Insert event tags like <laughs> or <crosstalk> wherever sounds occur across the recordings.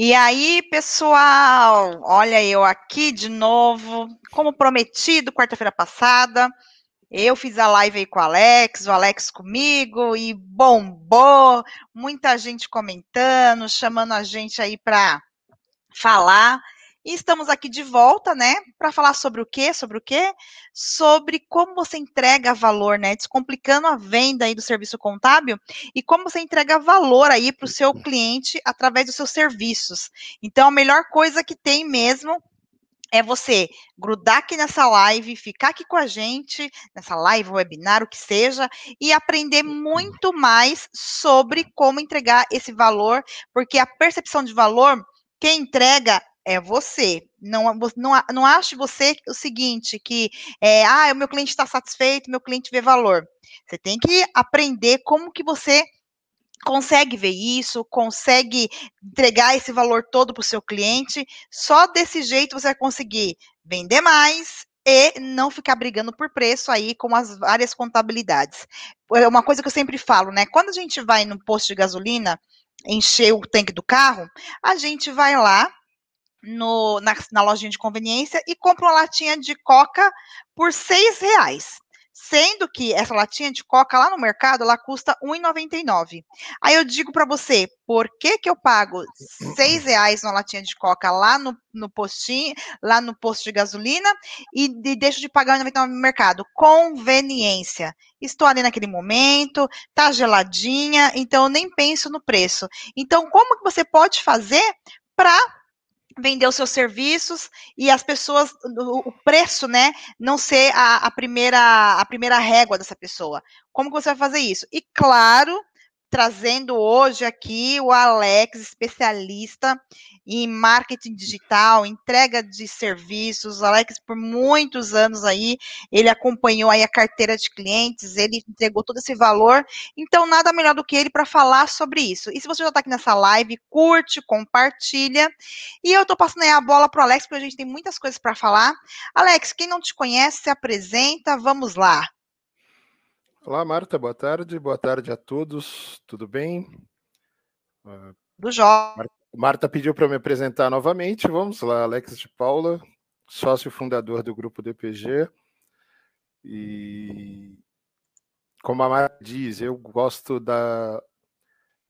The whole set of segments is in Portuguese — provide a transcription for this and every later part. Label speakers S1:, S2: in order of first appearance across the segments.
S1: E aí, pessoal, olha eu aqui de novo, como prometido quarta-feira passada, eu fiz a live aí com o Alex, o Alex comigo e bombou, muita gente comentando, chamando a gente aí para falar. E estamos aqui de volta, né, para falar sobre o quê? Sobre o quê? Sobre como você entrega valor, né, descomplicando a venda aí do serviço contábil e como você entrega valor aí para o seu cliente através dos seus serviços. Então, a melhor coisa que tem mesmo é você grudar aqui nessa live, ficar aqui com a gente, nessa live, webinar, o que seja, e aprender muito mais sobre como entregar esse valor, porque a percepção de valor, quem entrega é você. Não, não, não ache você o seguinte, que é, ah, o meu cliente está satisfeito, meu cliente vê valor. Você tem que aprender como que você consegue ver isso, consegue entregar esse valor todo para o seu cliente. Só desse jeito você vai conseguir vender mais e não ficar brigando por preço aí com as várias contabilidades. É uma coisa que eu sempre falo, né? Quando a gente vai no posto de gasolina encher o tanque do carro, a gente vai lá no, na, na lojinha de conveniência e compra uma latinha de coca por seis reais. Sendo que essa latinha de coca lá no mercado, ela custa R$1,99. Aí eu digo para você, por que que eu pago seis reais numa latinha de coca lá no, no postinho, lá no posto de gasolina e, e deixo de pagar R$1,99 no mercado? Conveniência. Estou ali naquele momento, tá geladinha, então eu nem penso no preço. Então, como que você pode fazer para vender os seus serviços e as pessoas, o, preço, né, não ser a, a, primeira a primeira régua dessa pessoa. Como que você vai fazer isso? E claro, trazendo hoje aqui o Alex, especialista em marketing digital, entrega de serviços. O Alex, por muitos anos aí, ele acompanhou aí a carteira de clientes, ele entregou todo esse valor. Então, nada melhor do que ele para falar sobre isso. E se você já está aqui nessa live, curte, compartilha. E eu estou passando aí a bola para o Alex, porque a gente tem muitas coisas para falar. Alex, quem não te conhece, se apresenta, vamos lá.
S2: Olá, Marta, boa tarde. Boa tarde a todos. Tudo bem?
S1: Ah, Do jovem.
S2: Marta pediu para me apresentar novamente. Vamos lá, Alex de Paula, sócio fundador do grupo DPG. E como a Marta diz, eu gosto da,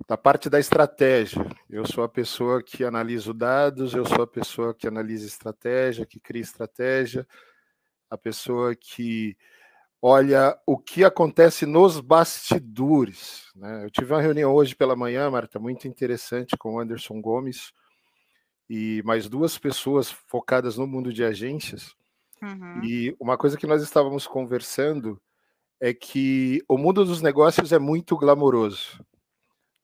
S2: da parte da estratégia. Eu sou a pessoa que analisa dados, eu sou a pessoa que analisa estratégia, que cria estratégia, a pessoa que olha o que acontece nos bastidores. Né? Eu tive uma reunião hoje pela manhã, Marta, muito interessante com o Anderson Gomes e mais duas pessoas focadas no mundo de agências. Uhum. E uma coisa que nós estávamos conversando é que o mundo dos negócios é muito glamouroso.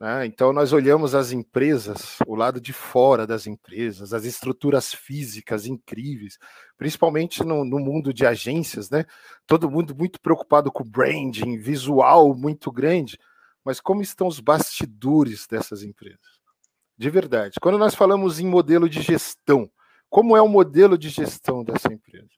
S2: Né? Então, nós olhamos as empresas, o lado de fora das empresas, as estruturas físicas incríveis, principalmente no, no mundo de agências, né? todo mundo muito preocupado com branding, visual muito grande, mas como estão os bastidores dessas empresas? De verdade. Quando nós falamos em modelo de gestão, como é o modelo de gestão dessa empresa?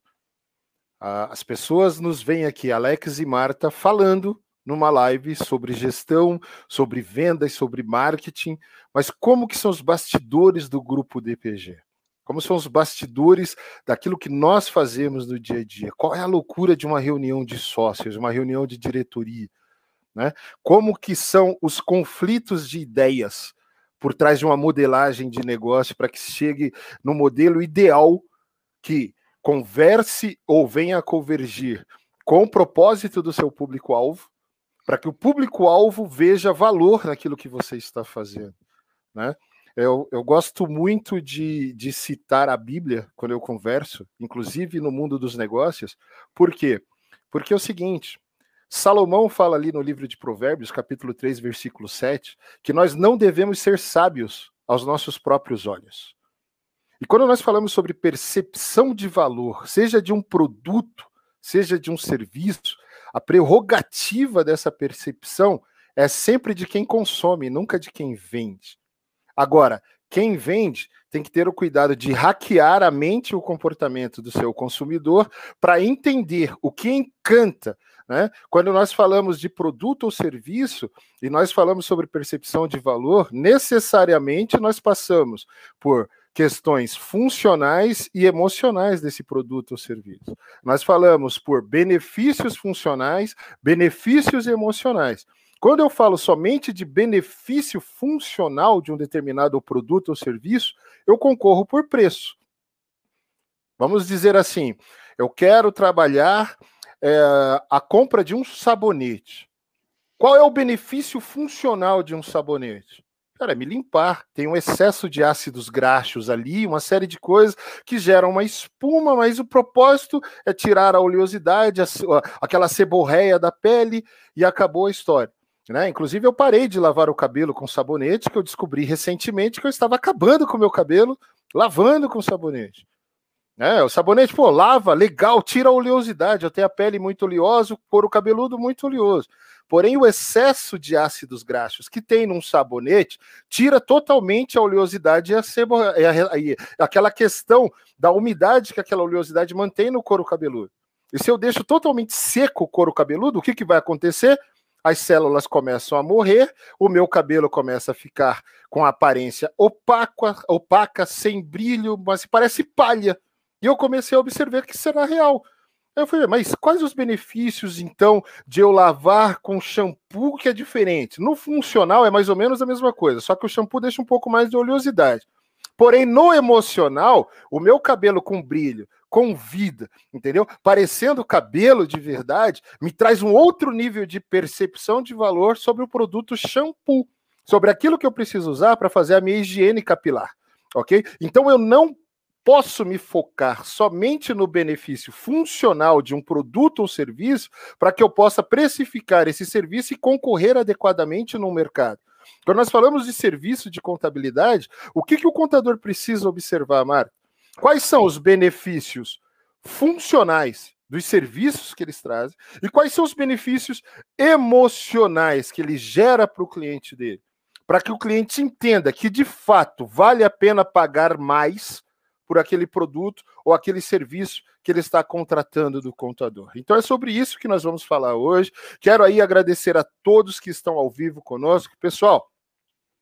S2: As pessoas nos veem aqui, Alex e Marta, falando numa live sobre gestão, sobre vendas, sobre marketing, mas como que são os bastidores do grupo DPG? Como são os bastidores daquilo que nós fazemos no dia a dia? Qual é a loucura de uma reunião de sócios, uma reunião de diretoria? Né? Como que são os conflitos de ideias por trás de uma modelagem de negócio para que chegue no modelo ideal que converse ou venha a convergir com o propósito do seu público-alvo, para que o público-alvo veja valor naquilo que você está fazendo. Né? Eu, eu gosto muito de, de citar a Bíblia quando eu converso, inclusive no mundo dos negócios. Por quê? Porque é o seguinte: Salomão fala ali no livro de Provérbios, capítulo 3, versículo 7, que nós não devemos ser sábios aos nossos próprios olhos. E quando nós falamos sobre percepção de valor, seja de um produto, seja de um serviço, a prerrogativa dessa percepção é sempre de quem consome, nunca de quem vende. Agora, quem vende tem que ter o cuidado de hackear a mente e o comportamento do seu consumidor para entender o que encanta Né? Quando nós falamos de produto ou serviço e nós falamos sobre percepção de valor, necessariamente nós passamos por questões funcionais e emocionais desse produto ou serviço. Nós falamos por benefícios funcionais, benefícios emocionais. Quando eu falo somente de benefício funcional de um determinado produto ou serviço, eu concorro por preço. Vamos dizer assim: eu quero trabalhar é, a compra de um sabonete. Qual é o benefício funcional de um sabonete? Cara, me limpar. Tem um excesso de ácidos graxos ali, uma série de coisas que geram uma espuma, mas o propósito é tirar a oleosidade, a, aquela seborreia da pele e acabou a história. Né? Inclusive, eu parei de lavar o cabelo com sabonete, que eu descobri recentemente que eu estava acabando com o meu cabelo lavando com sabonete. É, o sabonete, pô, lava, legal, tira a oleosidade. Eu tenho a pele muito oleosa, o couro cabeludo muito oleoso. Porém, o excesso de ácidos graxos que tem num sabonete tira totalmente a oleosidade e, a sebo, e, a, e aquela questão da umidade que aquela oleosidade mantém no couro cabeludo. E se eu deixo totalmente seco o couro cabeludo, o que, que vai acontecer? As células começam a morrer, o meu cabelo começa a ficar com aparência opaca, opaca sem brilho, mas parece palha. E eu comecei a observar que será real. Eu falei, mas quais os benefícios, então, de eu lavar com shampoo que é diferente? No funcional é mais ou menos a mesma coisa, só que o shampoo deixa um pouco mais de oleosidade. Porém, no emocional, o meu cabelo com brilho, com vida, entendeu? Parecendo cabelo de verdade, me traz um outro nível de percepção de valor sobre o produto shampoo, sobre aquilo que eu preciso usar para fazer a minha higiene capilar, ok? Então eu não posso me focar somente no benefício funcional de um produto ou serviço para que eu possa precificar esse serviço e concorrer adequadamente no mercado. Quando nós falamos de serviço de contabilidade, o que, que o contador precisa observar, Marco? Quais são os benefícios funcionais dos serviços que eles trazem e quais são os benefícios emocionais que ele gera para o cliente dele? Para que o cliente entenda que, de fato, vale a pena pagar mais por aquele produto ou aquele serviço que ele está contratando do contador. Então é sobre isso que nós vamos falar hoje. Quero aí agradecer a todos que estão ao vivo conosco. Pessoal,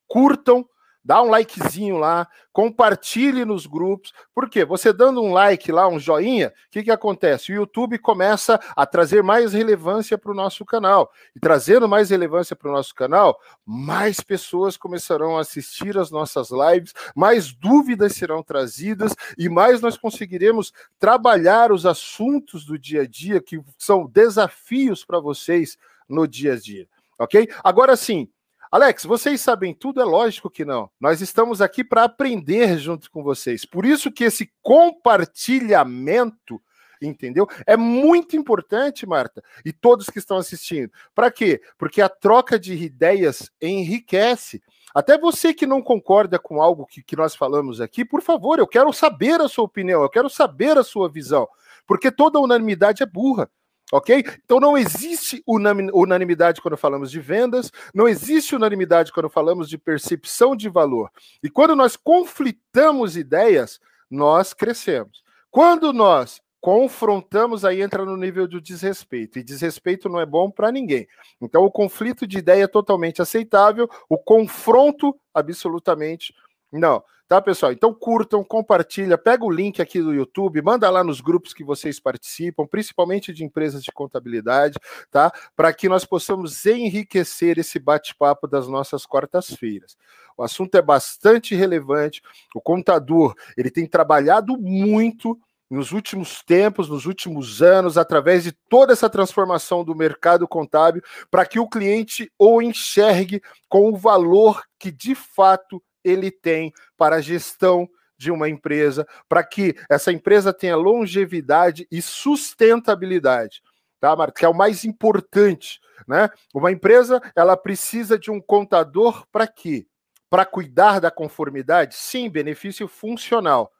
S2: curtam dá um likezinho lá, compartilhe nos grupos. Por quê? Você dando um like lá, um joinha, o que, que acontece? O YouTube começa a trazer mais relevância para o nosso canal. E trazendo mais relevância para o nosso canal, mais pessoas começarão a assistir as nossas lives, mais dúvidas serão trazidas e mais nós conseguiremos trabalhar os assuntos do dia a dia que são desafios para vocês no dia a dia. Ok? Agora sim, Alex, vocês sabem tudo? É lógico que não. Nós estamos aqui para aprender junto com vocês. Por isso que esse compartilhamento, entendeu? É muito importante, Marta, e todos que estão assistindo. Para quê? Porque a troca de ideias enriquece. Até você que não concorda com algo que, que nós falamos aqui, por favor, eu quero saber a sua opinião, eu quero saber a sua visão, porque toda unanimidade é burra. Ok? Então não existe unanimidade quando falamos de vendas, não existe unanimidade quando falamos de percepção de valor. E quando nós conflitamos ideias, nós crescemos. Quando nós confrontamos, aí entra no nível do desrespeito. E desrespeito não é bom para ninguém. Então, o conflito de ideia é totalmente aceitável, o confronto, absolutamente não. Tá, pessoal? Então curtam, compartilha, pega o link aqui do YouTube, manda lá nos grupos que vocês participam, principalmente de empresas de contabilidade, tá? Para que nós possamos enriquecer esse bate-papo das nossas quartas-feiras. O assunto é bastante relevante. O contador, ele tem trabalhado muito nos últimos tempos, nos últimos anos, através de toda essa transformação do mercado contábil, para que o cliente o enxergue com o valor que de fato ele tem para a gestão de uma empresa, para que essa empresa tenha longevidade e sustentabilidade, tá, Marta? Que é o mais importante, né? Uma empresa, ela precisa de um contador para quê? Para cuidar da conformidade? Sim, benefício funcional.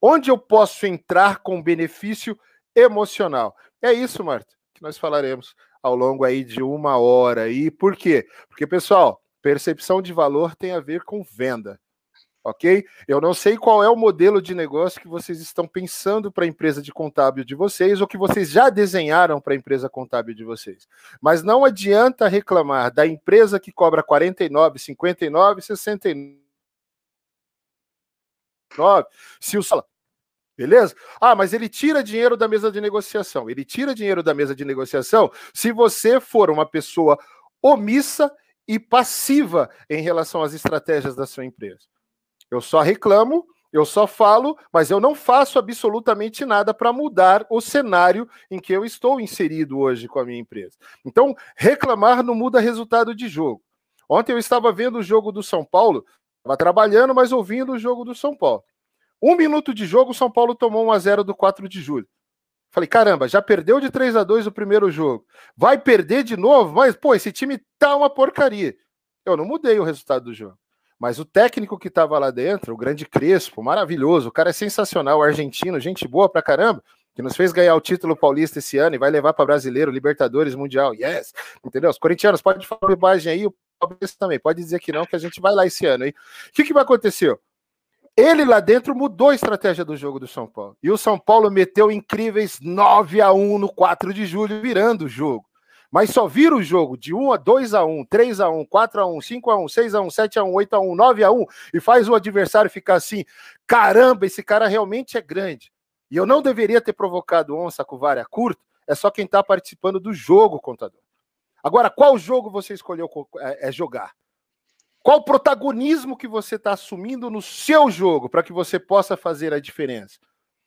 S2: Onde eu posso entrar com benefício emocional? É isso, Marta, que nós falaremos ao longo aí de uma hora. E por quê? Porque, pessoal, Percepção de valor tem a ver com venda. ok? Eu não sei qual é o modelo de negócio que vocês estão pensando para a empresa de contábil de vocês ou que vocês já desenharam para a empresa contábil de vocês. Mas não adianta reclamar da empresa que cobra 49, 59, 69 se o salário Beleza? Ah, mas ele tira dinheiro da mesa de negociação. Ele tira dinheiro da mesa de negociação se você for uma pessoa omissa e passiva em relação às estratégias da sua empresa. Eu só reclamo, eu só falo, mas eu não faço absolutamente nada para mudar o cenário em que eu estou inserido hoje com a minha empresa. Então, reclamar não muda resultado de jogo. Ontem eu estava vendo o jogo do São Paulo, estava trabalhando, mas ouvindo o jogo do São Paulo. Um minuto de jogo, o São Paulo tomou 1 a 0 do 4 de julho. Falei, caramba, já perdeu de 3 a 2 o primeiro jogo. Vai perder de novo? Mas, pô, esse time tá uma porcaria. Eu não mudei o resultado do jogo. Mas o técnico que estava lá dentro, o grande Crespo, maravilhoso, o cara é sensacional, argentino, gente boa pra caramba, que nos fez ganhar o título paulista esse ano e vai levar para brasileiro, Libertadores, Mundial. Yes! Entendeu? Os corintianos, pode falar bobagem aí, o Palmeiras também, pode dizer que não, que a gente vai lá esse ano aí. O que, que vai acontecer? Ele lá dentro mudou a estratégia do jogo do São Paulo. E o São Paulo meteu incríveis 9 a 1 no 4 de julho, virando o jogo mas só vira o jogo de 1 a 2 a 1, 3 a 1, 4 a 1, 5 a 1, 6 a 1, 7 a 1, 8 a 1, 9 a 1 e faz o adversário ficar assim: "Caramba, esse cara realmente é grande". E eu não deveria ter provocado onça com vara curta, é só quem está participando do jogo, contador. Agora, qual jogo você escolheu é, é jogar? Qual protagonismo que você está assumindo no seu jogo para que você possa fazer a diferença?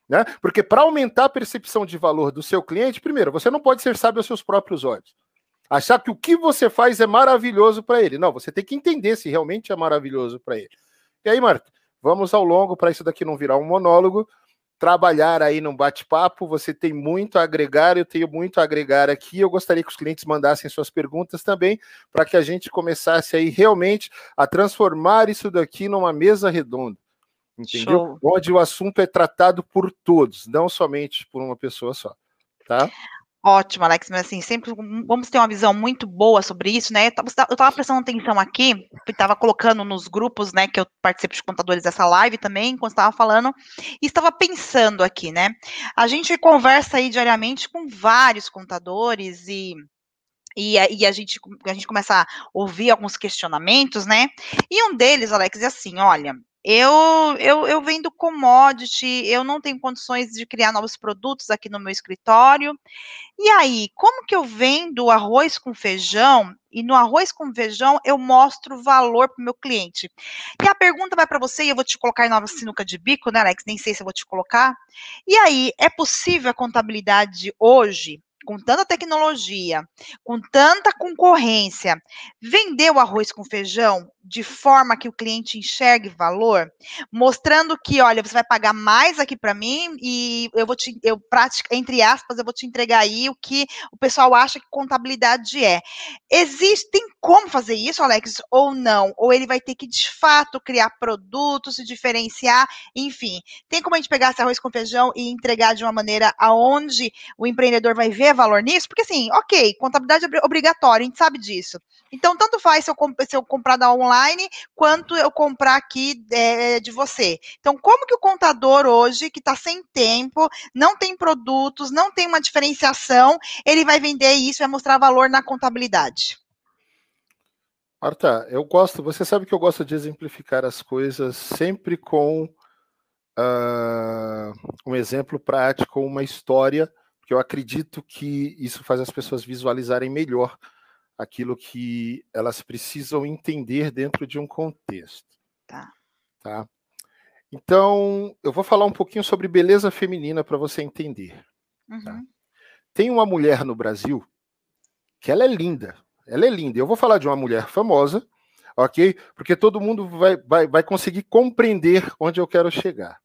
S2: Né? Porque para aumentar a percepção de valor do seu cliente, primeiro, você não pode ser sábio aos seus próprios olhos. Achar que o que você faz é maravilhoso para ele. Não, você tem que entender se realmente é maravilhoso para ele. E aí, Marta, vamos ao longo para isso daqui não virar um monólogo. Trabalhar aí num bate-papo, você tem muito a agregar, eu tenho muito a agregar aqui. Eu gostaria que os clientes mandassem suas perguntas também, para que a gente começasse aí realmente a transformar isso daqui numa mesa redonda entendeu? Show. Onde o assunto é tratado por todos, não somente por uma pessoa só, tá?
S1: Ótimo, Alex, mas assim, sempre vamos ter uma visão muito boa sobre isso, né? Eu estava prestando atenção aqui, estava colocando nos grupos, né, que eu participo de contadores dessa live também, enquanto estava falando, e estava pensando aqui, né? A gente conversa aí diariamente com vários contadores e e, e, a, gente, a gente começa a ouvir alguns questionamentos, né? E um deles, Alex, é assim: olha, eu, eu, eu vendo commodity, eu não tenho condições de criar novos produtos aqui no meu escritório. E aí, como que eu vendo arroz com feijão e no arroz com feijão eu mostro valor para o meu cliente? E a pergunta vai para você, e eu vou te colocar em nova sinuca de bico, né, Alex? Nem sei se eu vou te colocar. E aí, é possível a contabilidade hoje com tanta tecnologia, com tanta concorrência, vender o arroz com feijão de forma que o cliente enxergue valor, mostrando que, olha, você vai pagar mais aqui para mim e eu vou te, eu entre aspas, eu vou te entregar aí o que o pessoal acha que contabilidade é. Existem como fazer isso, Alex, ou não? Ou ele vai ter que, de fato, criar produtos, se diferenciar, enfim. Tem como a gente pegar esse arroz com feijão e entregar de uma maneira aonde o empreendedor vai ver valor nisso? Porque, assim, ok, contabilidade é obrigatória, a gente sabe disso. Então, tanto faz se eu, se eu comprar da online quanto eu comprar aqui é, de você. Então, como que o contador hoje, que está sem tempo, não tem produtos, não tem uma diferenciação, ele vai vender isso, vai mostrar valor na contabilidade?
S2: Marta, eu gosto, você sabe que eu gosto de exemplificar as coisas sempre com uh, um exemplo prático, uma história, porque eu acredito que isso faz as pessoas visualizarem melhor aquilo que elas precisam entender dentro de um contexto.
S1: Tá.
S2: Tá? Então, eu vou falar um pouquinho sobre beleza feminina para você entender. Tá? Uhum. Tá? Tem uma mulher no Brasil que ela é linda. Ela é linda. Eu vou falar de uma mulher famosa, ok? Porque todo mundo vai, vai, vai conseguir compreender onde eu quero chegar.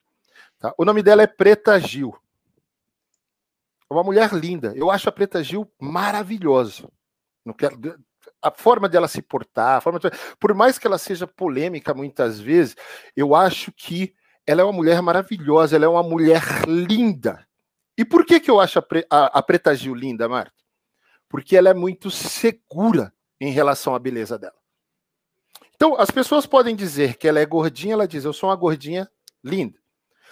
S2: Tá? O nome dela é Preta Gil. É uma mulher linda. Eu acho a Preta Gil maravilhosa. Não quero, a forma dela se portar, a forma de, por mais que ela seja polêmica muitas vezes, eu acho que ela é uma mulher maravilhosa, ela é uma mulher linda. E por que, que eu acho a, a, a Preta Gil linda, Marta? Porque ela é muito segura em relação à beleza dela. Então, as pessoas podem dizer que ela é gordinha, ela diz, eu sou uma gordinha linda.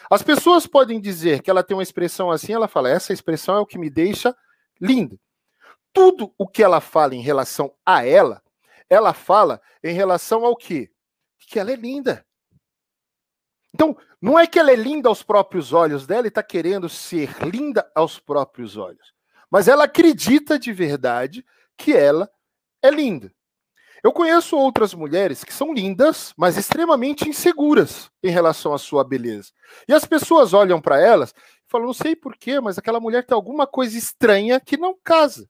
S2: As pessoas podem dizer que ela tem uma expressão assim, ela fala, essa expressão é o que me deixa linda. Tudo o que ela fala em relação a ela, ela fala em relação ao quê? Que ela é linda. Então, não é que ela é linda aos próprios olhos dela e está querendo ser linda aos próprios olhos, mas ela acredita de verdade que ela é linda. Eu conheço outras mulheres que são lindas, mas extremamente inseguras em relação à sua beleza. E as pessoas olham para elas e falam: não sei porquê, mas aquela mulher tem alguma coisa estranha que não casa.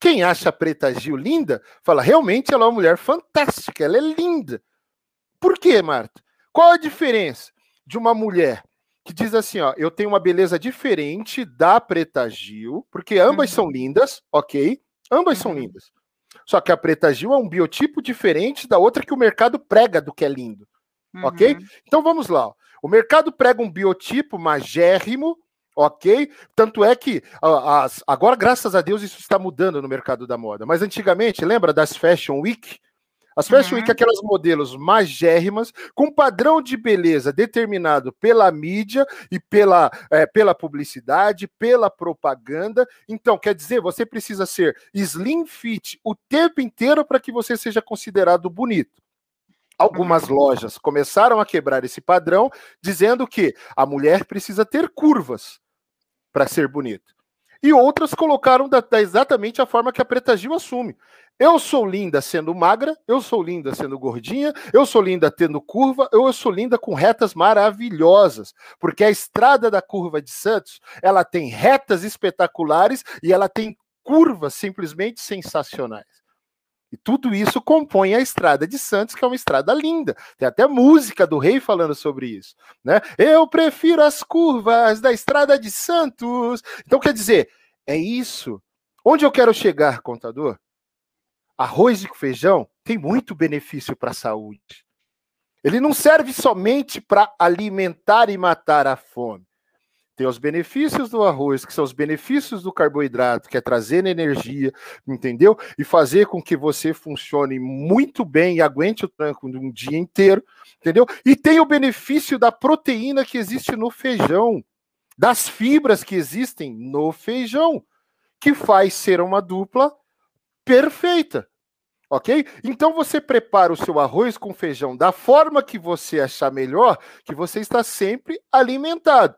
S2: Quem acha a Preta Gil linda, fala: realmente ela é uma mulher fantástica, ela é linda. Por quê, Marta? Qual a diferença de uma mulher que diz assim, ó, eu tenho uma beleza diferente da Preta Gil, porque ambas uhum. são lindas, ok? Ambas uhum. são lindas. Só que a Preta Gil é um biotipo diferente da outra que o mercado prega do que é lindo, uhum. ok? Então vamos lá. O mercado prega um biotipo magérrimo, ok? Tanto é que as, agora, graças a Deus, isso está mudando no mercado da moda. Mas antigamente, lembra das Fashion Week? As Fashion uhum. Week, aquelas modelos magérrimas, com padrão de beleza determinado pela mídia e pela, é, pela publicidade, pela propaganda. Então, quer dizer, você precisa ser slim fit o tempo inteiro para que você seja considerado bonito. Algumas uhum. lojas começaram a quebrar esse padrão, dizendo que a mulher precisa ter curvas para ser bonita. E outras colocaram da, da exatamente a forma que a Preta Gil assume. Eu sou linda sendo magra, eu sou linda sendo gordinha, eu sou linda tendo curva, eu sou linda com retas maravilhosas, porque a estrada da curva de Santos, ela tem retas espetaculares e ela tem curvas simplesmente sensacionais. E tudo isso compõe a estrada de Santos, que é uma estrada linda. Tem até música do rei falando sobre isso, né? Eu prefiro as curvas da estrada de Santos. Então quer dizer, é isso. Onde eu quero chegar, contador? arroz e feijão tem muito benefício para a saúde. Ele não serve somente para alimentar e matar a fome. Tem os benefícios do arroz, que são os benefícios do carboidrato, que é trazer energia, entendeu? E fazer com que você funcione muito bem e aguente o tranco um dia inteiro, entendeu? E tem o benefício da proteína que existe no feijão, das fibras que existem no feijão, que faz ser uma dupla perfeita. Ok? Então você prepara o seu arroz com feijão da forma que você achar melhor, que você está sempre alimentado.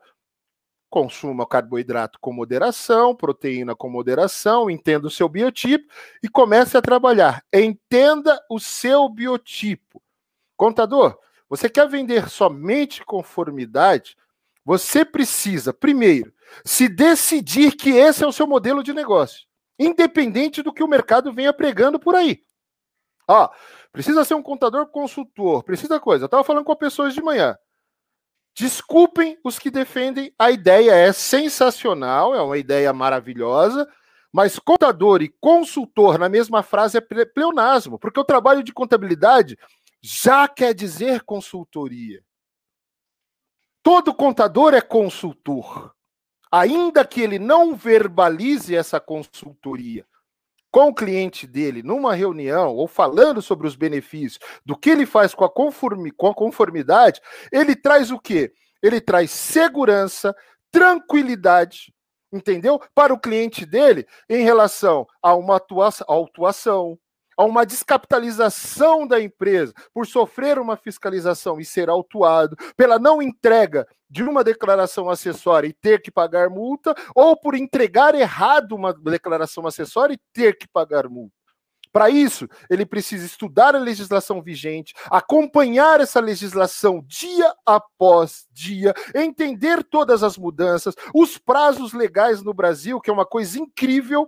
S2: Consuma carboidrato com moderação, proteína com moderação, entenda o seu biotipo e comece a trabalhar. Entenda o seu biotipo. Contador, você quer vender somente conformidade? Você precisa, primeiro, se decidir que esse é o seu modelo de negócio independente do que o mercado venha pregando por aí. Ó, precisa ser um contador consultor, precisa coisa. Eu estava falando com pessoas de manhã. Desculpem os que defendem, a ideia é sensacional, é uma ideia maravilhosa, mas contador e consultor na mesma frase é pleonasmo, porque o trabalho de contabilidade já quer dizer consultoria. Todo contador é consultor ainda que ele não verbalize essa consultoria com o cliente dele numa reunião ou falando sobre os benefícios do que ele faz com a, conformi com a conformidade, ele traz o quê? Ele traz segurança, tranquilidade, entendeu? Para o cliente dele em relação a uma atuação, autuação, a uma descapitalização da empresa por sofrer uma fiscalização e ser autuado, pela não entrega de uma declaração acessória e ter que pagar multa, ou por entregar errado uma declaração acessória e ter que pagar multa. Para isso, ele precisa estudar a legislação vigente, acompanhar essa legislação dia após dia, entender todas as mudanças, os prazos legais no Brasil, que é uma coisa incrível,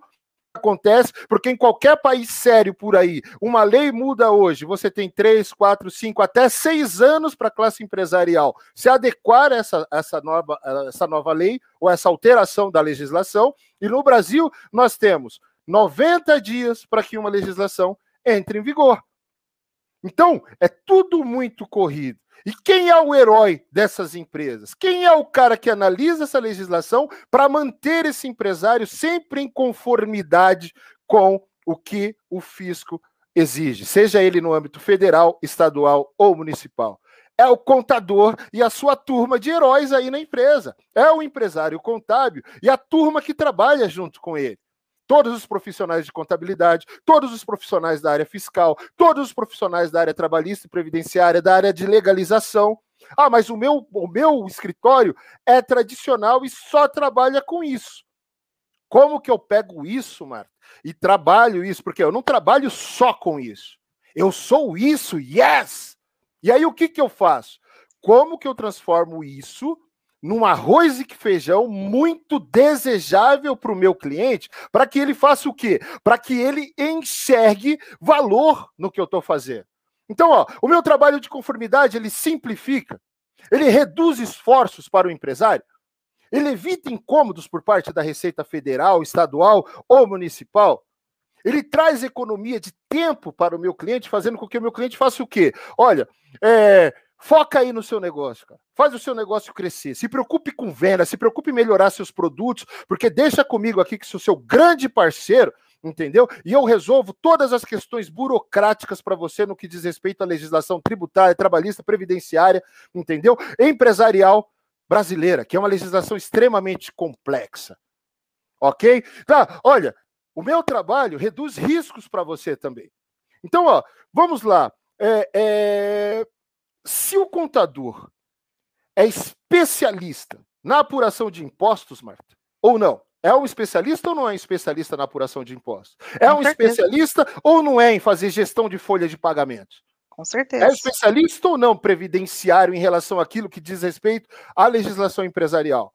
S2: acontece, porque em qualquer país sério por aí, uma lei muda hoje, você tem três, quatro, cinco, até seis anos para a classe empresarial se adequar a essa, essa, nova, essa nova lei ou essa alteração da legislação. E no Brasil, nós temos 90 dias para que uma legislação entre em vigor. Então, é tudo muito corrido. E quem é o herói dessas empresas? Quem é o cara que analisa essa legislação para manter esse empresário sempre em conformidade com o que o fisco exige, seja ele no âmbito federal, estadual ou municipal. É o contador e a sua turma de heróis aí na empresa. É o empresário contábil e a turma que trabalha junto com ele todos os profissionais de contabilidade, todos os profissionais da área fiscal, todos os profissionais da área trabalhista e previdenciária, da área de legalização. Ah, mas o meu, o meu escritório é tradicional e só trabalha com isso. Como que eu pego isso, Marta, e trabalho isso? Porque eu não trabalho só com isso. Eu sou isso, yes! E aí o que, que eu faço? Como que eu transformo isso num arroz e feijão muito desejável para o meu cliente, para que ele faça o quê? Para que ele enxergue valor no que eu estou fazendo. Então, ó, o meu trabalho de conformidade ele simplifica, ele reduz esforços para o empresário, ele evita incômodos por parte da Receita Federal, estadual ou municipal. Ele traz economia de tempo para o meu cliente, fazendo com que o meu cliente faça o quê? Olha, é, Foca aí no seu negócio, cara. Faz o seu negócio crescer. Se preocupe com venda, se preocupe em melhorar seus produtos, porque deixa comigo aqui que sou seu grande parceiro, entendeu? E eu resolvo todas as questões burocráticas para você no que diz respeito à legislação tributária, trabalhista, previdenciária, entendeu? Empresarial brasileira, que é uma legislação extremamente complexa. OK? Tá, olha, o meu trabalho reduz riscos para você também. Então, ó, vamos lá. É, é se o contador é especialista na apuração de impostos, Marta, ou não? É um especialista ou não é um especialista na apuração de impostos? É um especialista ou não é em fazer gestão de folha de pagamentos?
S1: Com certeza.
S2: É especialista ou não previdenciário em relação àquilo que diz respeito à legislação empresarial?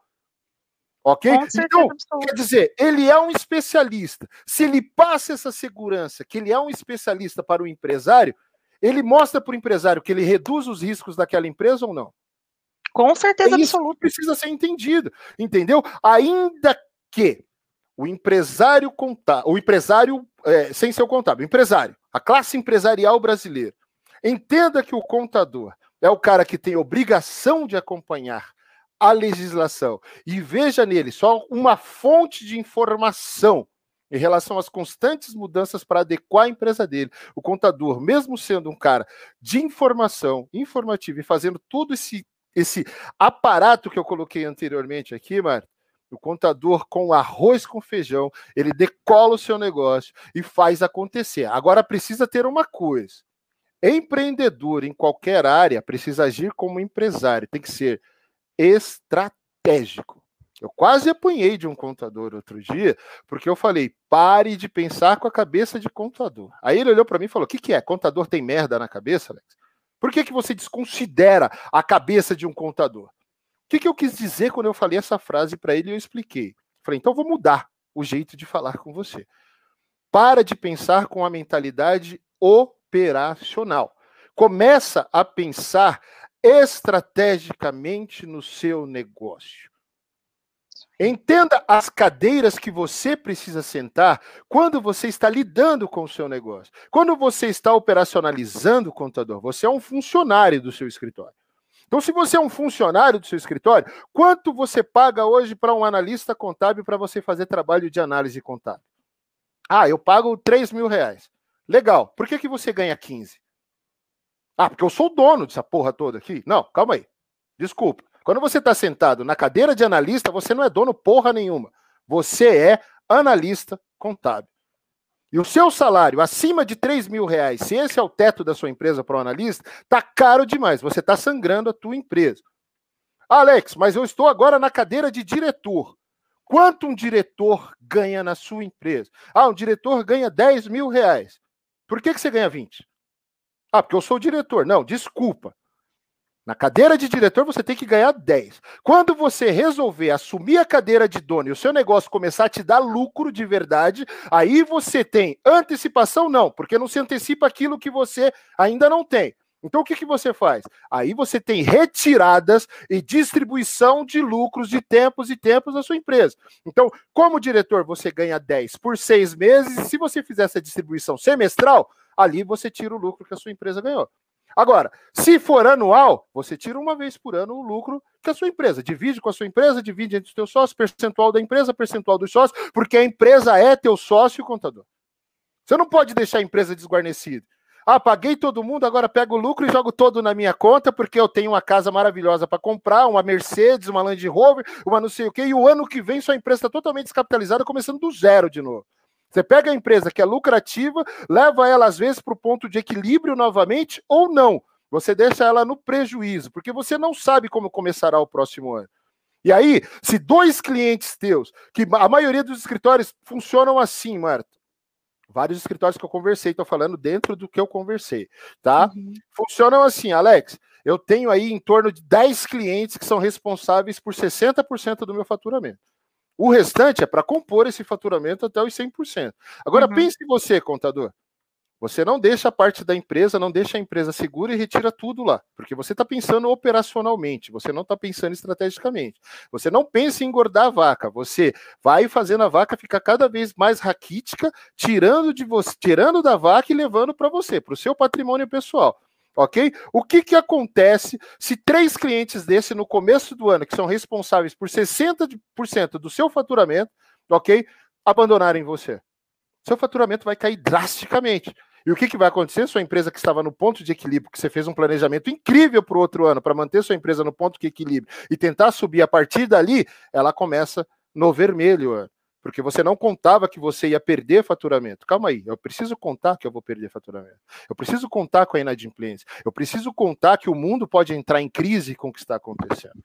S2: Ok? então, quer dizer, ele é um especialista. Se ele passa essa segurança que ele é um especialista para o empresário, ele mostra para o empresário que ele reduz os riscos daquela empresa ou não?
S1: Com certeza é absoluta.
S2: Precisa ser entendido, entendeu? Ainda que o empresário contábil, o empresário é, sem ser o contábil, o empresário, a classe empresarial brasileira, entenda que o contador é o cara que tem obrigação de acompanhar a legislação e veja nele só uma fonte de informação em relação às constantes mudanças para adequar a empresa dele. O contador, mesmo sendo um cara de informação, informativo e fazendo todo esse, esse aparato que eu coloquei anteriormente aqui, Mário, o contador com arroz com feijão, ele decola o seu negócio e faz acontecer. Agora precisa ter uma coisa: empreendedor em qualquer área precisa agir como empresário, tem que ser estratégico. Eu quase apanhei de um contador outro dia, porque eu falei, pare de pensar com a cabeça de contador. Aí ele olhou para mim e falou: o que, que é? Contador tem merda na cabeça, Alex? Por que, que você desconsidera a cabeça de um contador? O que, que eu quis dizer quando eu falei essa frase para ele e eu expliquei? Falei, então vou mudar o jeito de falar com você. Para de pensar com a mentalidade operacional. Começa a pensar estrategicamente no seu negócio. Entenda as cadeiras que você precisa sentar quando você está lidando com o seu negócio. Quando você está operacionalizando o contador, você é um funcionário do seu escritório. Então, se você é um funcionário do seu escritório, quanto você paga hoje para um analista contábil para você fazer trabalho de análise contábil? Ah, eu pago 3 mil reais. Legal. Por que, que você ganha 15? Ah, porque eu sou o dono dessa porra toda aqui. Não, calma aí. Desculpa. Quando você está sentado na cadeira de analista, você não é dono porra nenhuma. Você é analista contábil. E o seu salário acima de 3 mil reais, se esse é o teto da sua empresa para o analista, está caro demais. Você está sangrando a tua empresa. Alex, mas eu estou agora na cadeira de diretor. Quanto um diretor ganha na sua empresa? Ah, um diretor ganha 10 mil reais. Por que, que você ganha 20? Ah, porque eu sou diretor. Não, desculpa. Na cadeira de diretor, você tem que ganhar 10. Quando você resolver assumir a cadeira de dono e o seu negócio começar a te dar lucro de verdade, aí você tem antecipação, não, porque não se antecipa aquilo que você ainda não tem. Então, o que, que você faz? Aí você tem retiradas e distribuição de lucros de tempos e tempos na sua empresa. Então, como diretor, você ganha 10 por seis meses, e se você fizer essa distribuição semestral, ali você tira o lucro que a sua empresa ganhou. Agora, se for anual, você tira uma vez por ano o lucro que a sua empresa divide com a sua empresa, divide entre os teus sócios, percentual da empresa, percentual dos sócios, porque a empresa é teu sócio contador. Você não pode deixar a empresa desguarnecida. Ah, paguei todo mundo, agora pego o lucro e jogo todo na minha conta, porque eu tenho uma casa maravilhosa para comprar, uma Mercedes, uma Land Rover, uma não sei o quê, e o ano que vem sua empresa está totalmente descapitalizada, começando do zero de novo. Você pega a empresa que é lucrativa, leva ela às vezes para o ponto de equilíbrio novamente, ou não. Você deixa ela no prejuízo, porque você não sabe como começará o próximo ano. E aí, se dois clientes teus, que a maioria dos escritórios funcionam assim, Marta, vários escritórios que eu conversei, estou falando dentro do que eu conversei, tá? Uhum. Funcionam assim, Alex. Eu tenho aí em torno de 10 clientes que são responsáveis por 60% do meu faturamento. O restante é para compor esse faturamento até os 100%. Agora, uhum. pense você, contador. Você não deixa a parte da empresa, não deixa a empresa segura e retira tudo lá, porque você está pensando operacionalmente, você não está pensando estrategicamente. Você não pensa em engordar a vaca, você vai fazendo a vaca ficar cada vez mais raquítica, tirando de você, tirando da vaca e levando para você, para o seu patrimônio pessoal. Ok? O que, que acontece se três clientes desse no começo do ano, que são responsáveis por 60% do seu faturamento, ok? Abandonarem você? Seu faturamento vai cair drasticamente. E o que, que vai acontecer? Sua empresa que estava no ponto de equilíbrio, que você fez um planejamento incrível para o outro ano, para manter sua empresa no ponto de equilíbrio e tentar subir a partir dali, ela começa no vermelho, porque você não contava que você ia perder faturamento. Calma aí, eu preciso contar que eu vou perder faturamento. Eu preciso contar com a inadimplência. Eu preciso contar que o mundo pode entrar em crise com o que está acontecendo.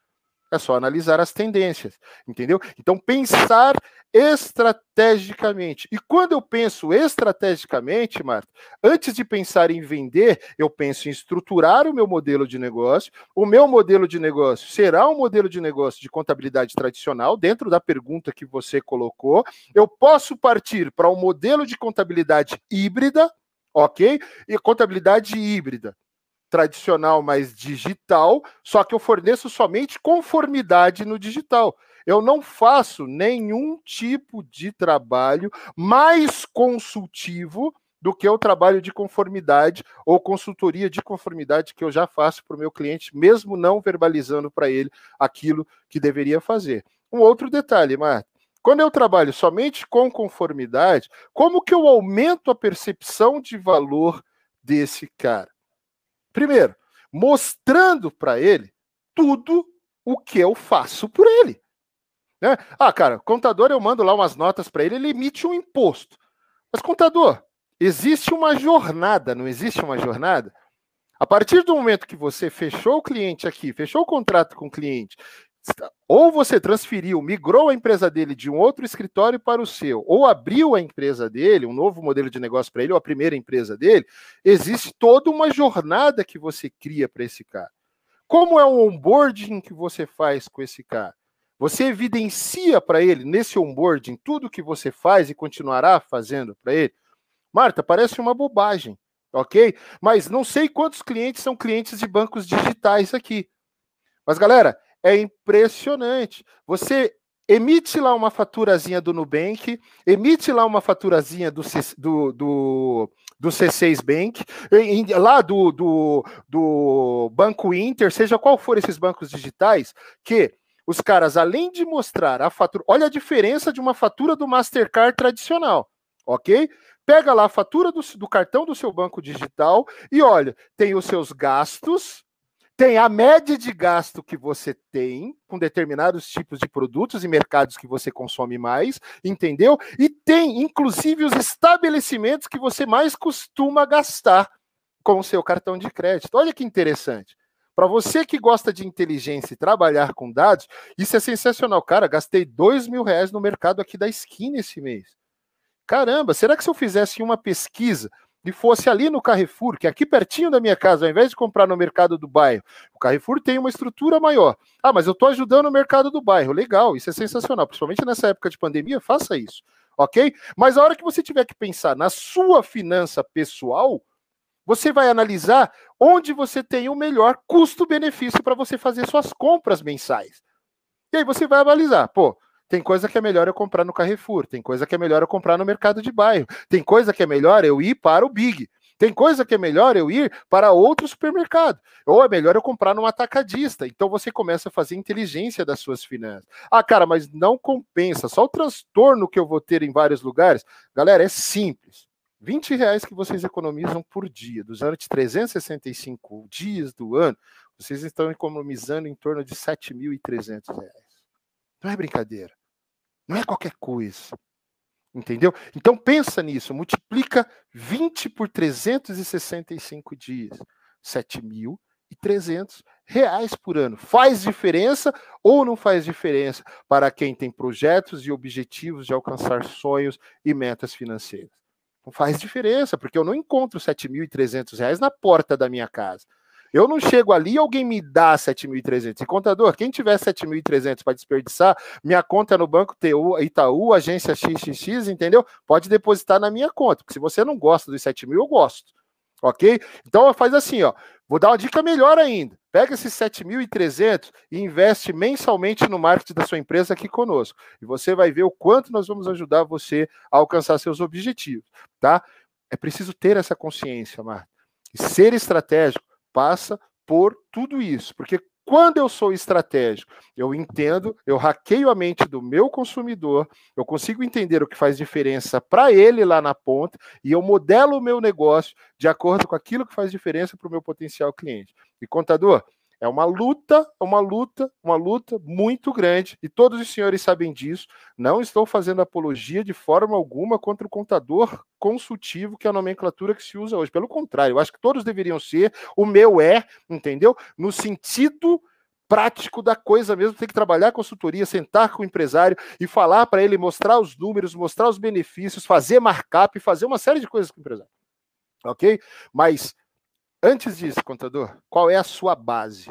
S2: É só analisar as tendências, entendeu? Então, pensar estrategicamente. E quando eu penso estrategicamente, Marta, antes de pensar em vender, eu penso em estruturar o meu modelo de negócio. O meu modelo de negócio será um modelo de negócio de contabilidade tradicional, dentro da pergunta que você colocou. Eu posso partir para um modelo de contabilidade híbrida, ok? E contabilidade híbrida tradicional, mas digital, só que eu forneço somente conformidade no digital. Eu não faço nenhum tipo de trabalho mais consultivo do que o trabalho de conformidade ou consultoria de conformidade que eu já faço para o meu cliente, mesmo não verbalizando para ele aquilo que deveria fazer. Um outro detalhe, Marta. Quando eu trabalho somente com conformidade, como que eu aumento a percepção de valor desse cara? Primeiro, mostrando para ele tudo o que eu faço por ele. Né? Ah, cara, contador, eu mando lá umas notas para ele, ele emite um imposto. Mas, contador, existe uma jornada, não existe uma jornada? A partir do momento que você fechou o cliente aqui, fechou o contrato com o cliente, ou você transferiu, migrou a empresa dele de um outro escritório para o seu, ou abriu a empresa dele, um novo modelo de negócio para ele, ou a primeira empresa dele, existe toda uma jornada que você cria para esse cara. Como é o onboarding que você faz com esse cara? Você evidencia para ele, nesse onboarding, tudo que você faz e continuará fazendo para ele? Marta, parece uma bobagem, ok? Mas não sei quantos clientes são clientes de bancos digitais aqui. Mas, galera, é impressionante. Você emite lá uma faturazinha do Nubank, emite lá uma faturazinha do, do, do, do C6 Bank, lá do, do, do Banco Inter, seja qual for esses bancos digitais, que os caras, além de mostrar a fatura, olha a diferença de uma fatura do Mastercard tradicional, ok? Pega lá a fatura do, do cartão do seu banco digital e olha, tem os seus gastos, tem a média de gasto que você tem com determinados tipos de produtos e mercados que você consome mais, entendeu? E tem, inclusive, os estabelecimentos que você mais costuma gastar com o seu cartão de crédito. Olha que interessante. Para você que gosta de inteligência e trabalhar com dados, isso é sensacional. Cara, gastei dois mil reais no mercado aqui da esquina esse mês. Caramba, será que se eu fizesse uma pesquisa e fosse ali no Carrefour, que é aqui pertinho da minha casa, ao invés de comprar no mercado do bairro, o Carrefour tem uma estrutura maior. Ah, mas eu estou ajudando o mercado do bairro. Legal, isso é sensacional. Principalmente nessa época de pandemia, faça isso. Ok? Mas a hora que você tiver que pensar na sua finança pessoal, você vai analisar onde você tem o melhor custo-benefício para você fazer suas compras mensais. E aí você vai analisar, pô, tem coisa que é melhor eu comprar no Carrefour, tem coisa que é melhor eu comprar no mercado de bairro, tem coisa que é melhor eu ir para o Big, tem coisa que é melhor eu ir para outro supermercado, ou é melhor eu comprar num atacadista. Então você começa a fazer inteligência das suas finanças. Ah, cara, mas não compensa, só o transtorno que eu vou ter em vários lugares. Galera, é simples. 20 reais que vocês economizam por dia, durante 365 dias do ano, vocês estão economizando em torno de 7.300 reais. Não é brincadeira. Não é qualquer coisa. Entendeu? Então pensa nisso, multiplica 20 por 365 dias, 7.300 reais por ano. Faz diferença ou não faz diferença para quem tem projetos e objetivos de alcançar sonhos e metas financeiras? Não faz diferença, porque eu não encontro 7.300 reais na porta da minha casa. Eu não chego ali e alguém me dá 7.300. E contador, quem tiver 7.300 para desperdiçar, minha conta é no Banco TU, Itaú, agência XXX, entendeu? Pode depositar na minha conta, porque se você não gosta dos 7 mil, eu gosto. Ok? Então faz assim, ó. Vou dar uma dica melhor ainda. Pega esses 7.300 e investe mensalmente no marketing da sua empresa aqui conosco. E você vai ver o quanto nós vamos ajudar você a alcançar seus objetivos, tá? É preciso ter essa consciência, Marta. E ser estratégico passa por tudo isso, porque quando eu sou estratégico, eu entendo, eu hackeio a mente do meu consumidor, eu consigo entender o que faz diferença para ele lá na ponta e eu modelo o meu negócio de acordo com aquilo que faz diferença para o meu potencial cliente. E contador, é uma luta, uma luta, uma luta muito grande, e todos os senhores sabem disso. Não estou fazendo apologia de forma alguma contra o contador consultivo, que é a nomenclatura que se usa hoje. Pelo contrário, eu acho que todos deveriam ser. O meu é, entendeu? No sentido prático da coisa mesmo, tem que trabalhar consultoria, sentar com o empresário e falar para ele, mostrar os números, mostrar os benefícios, fazer markup, fazer uma série de coisas com o empresário. Ok? Mas Antes disso, contador, qual é a sua base?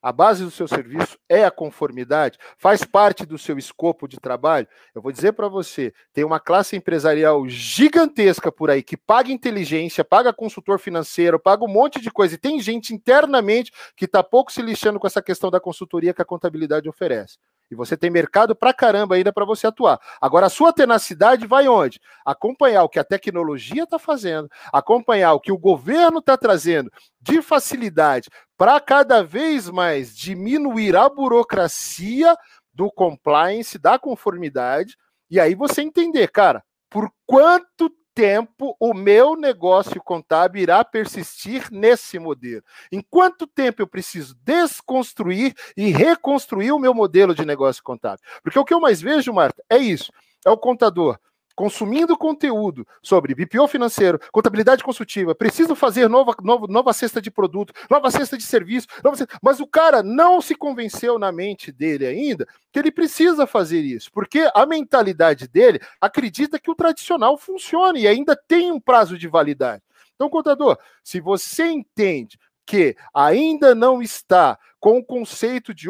S2: A base do seu serviço é a conformidade? Faz parte do seu escopo de trabalho? Eu vou dizer para você: tem uma classe empresarial gigantesca por aí que paga inteligência, paga consultor financeiro, paga um monte de coisa. E tem gente internamente que está pouco se lixando com essa questão da consultoria que a contabilidade oferece. E você tem mercado pra caramba ainda para você atuar. Agora, a sua tenacidade vai onde? Acompanhar o que a tecnologia está fazendo, acompanhar o que o governo está trazendo de facilidade para cada vez mais diminuir a burocracia do compliance, da conformidade, e aí você entender, cara, por quanto tempo o meu negócio contábil irá persistir nesse modelo? Em quanto tempo eu preciso desconstruir e reconstruir o meu modelo de negócio contábil? Porque o que eu mais vejo, Marta, é isso: é o contador consumindo conteúdo sobre BPO financeiro, contabilidade consultiva, preciso fazer nova, nova, nova cesta de produto, nova cesta de serviço, cesta... mas o cara não se convenceu na mente dele ainda que ele precisa fazer isso, porque a mentalidade dele acredita que o tradicional funciona e ainda tem um prazo de validade. Então, contador, se você entende que ainda não está com o conceito de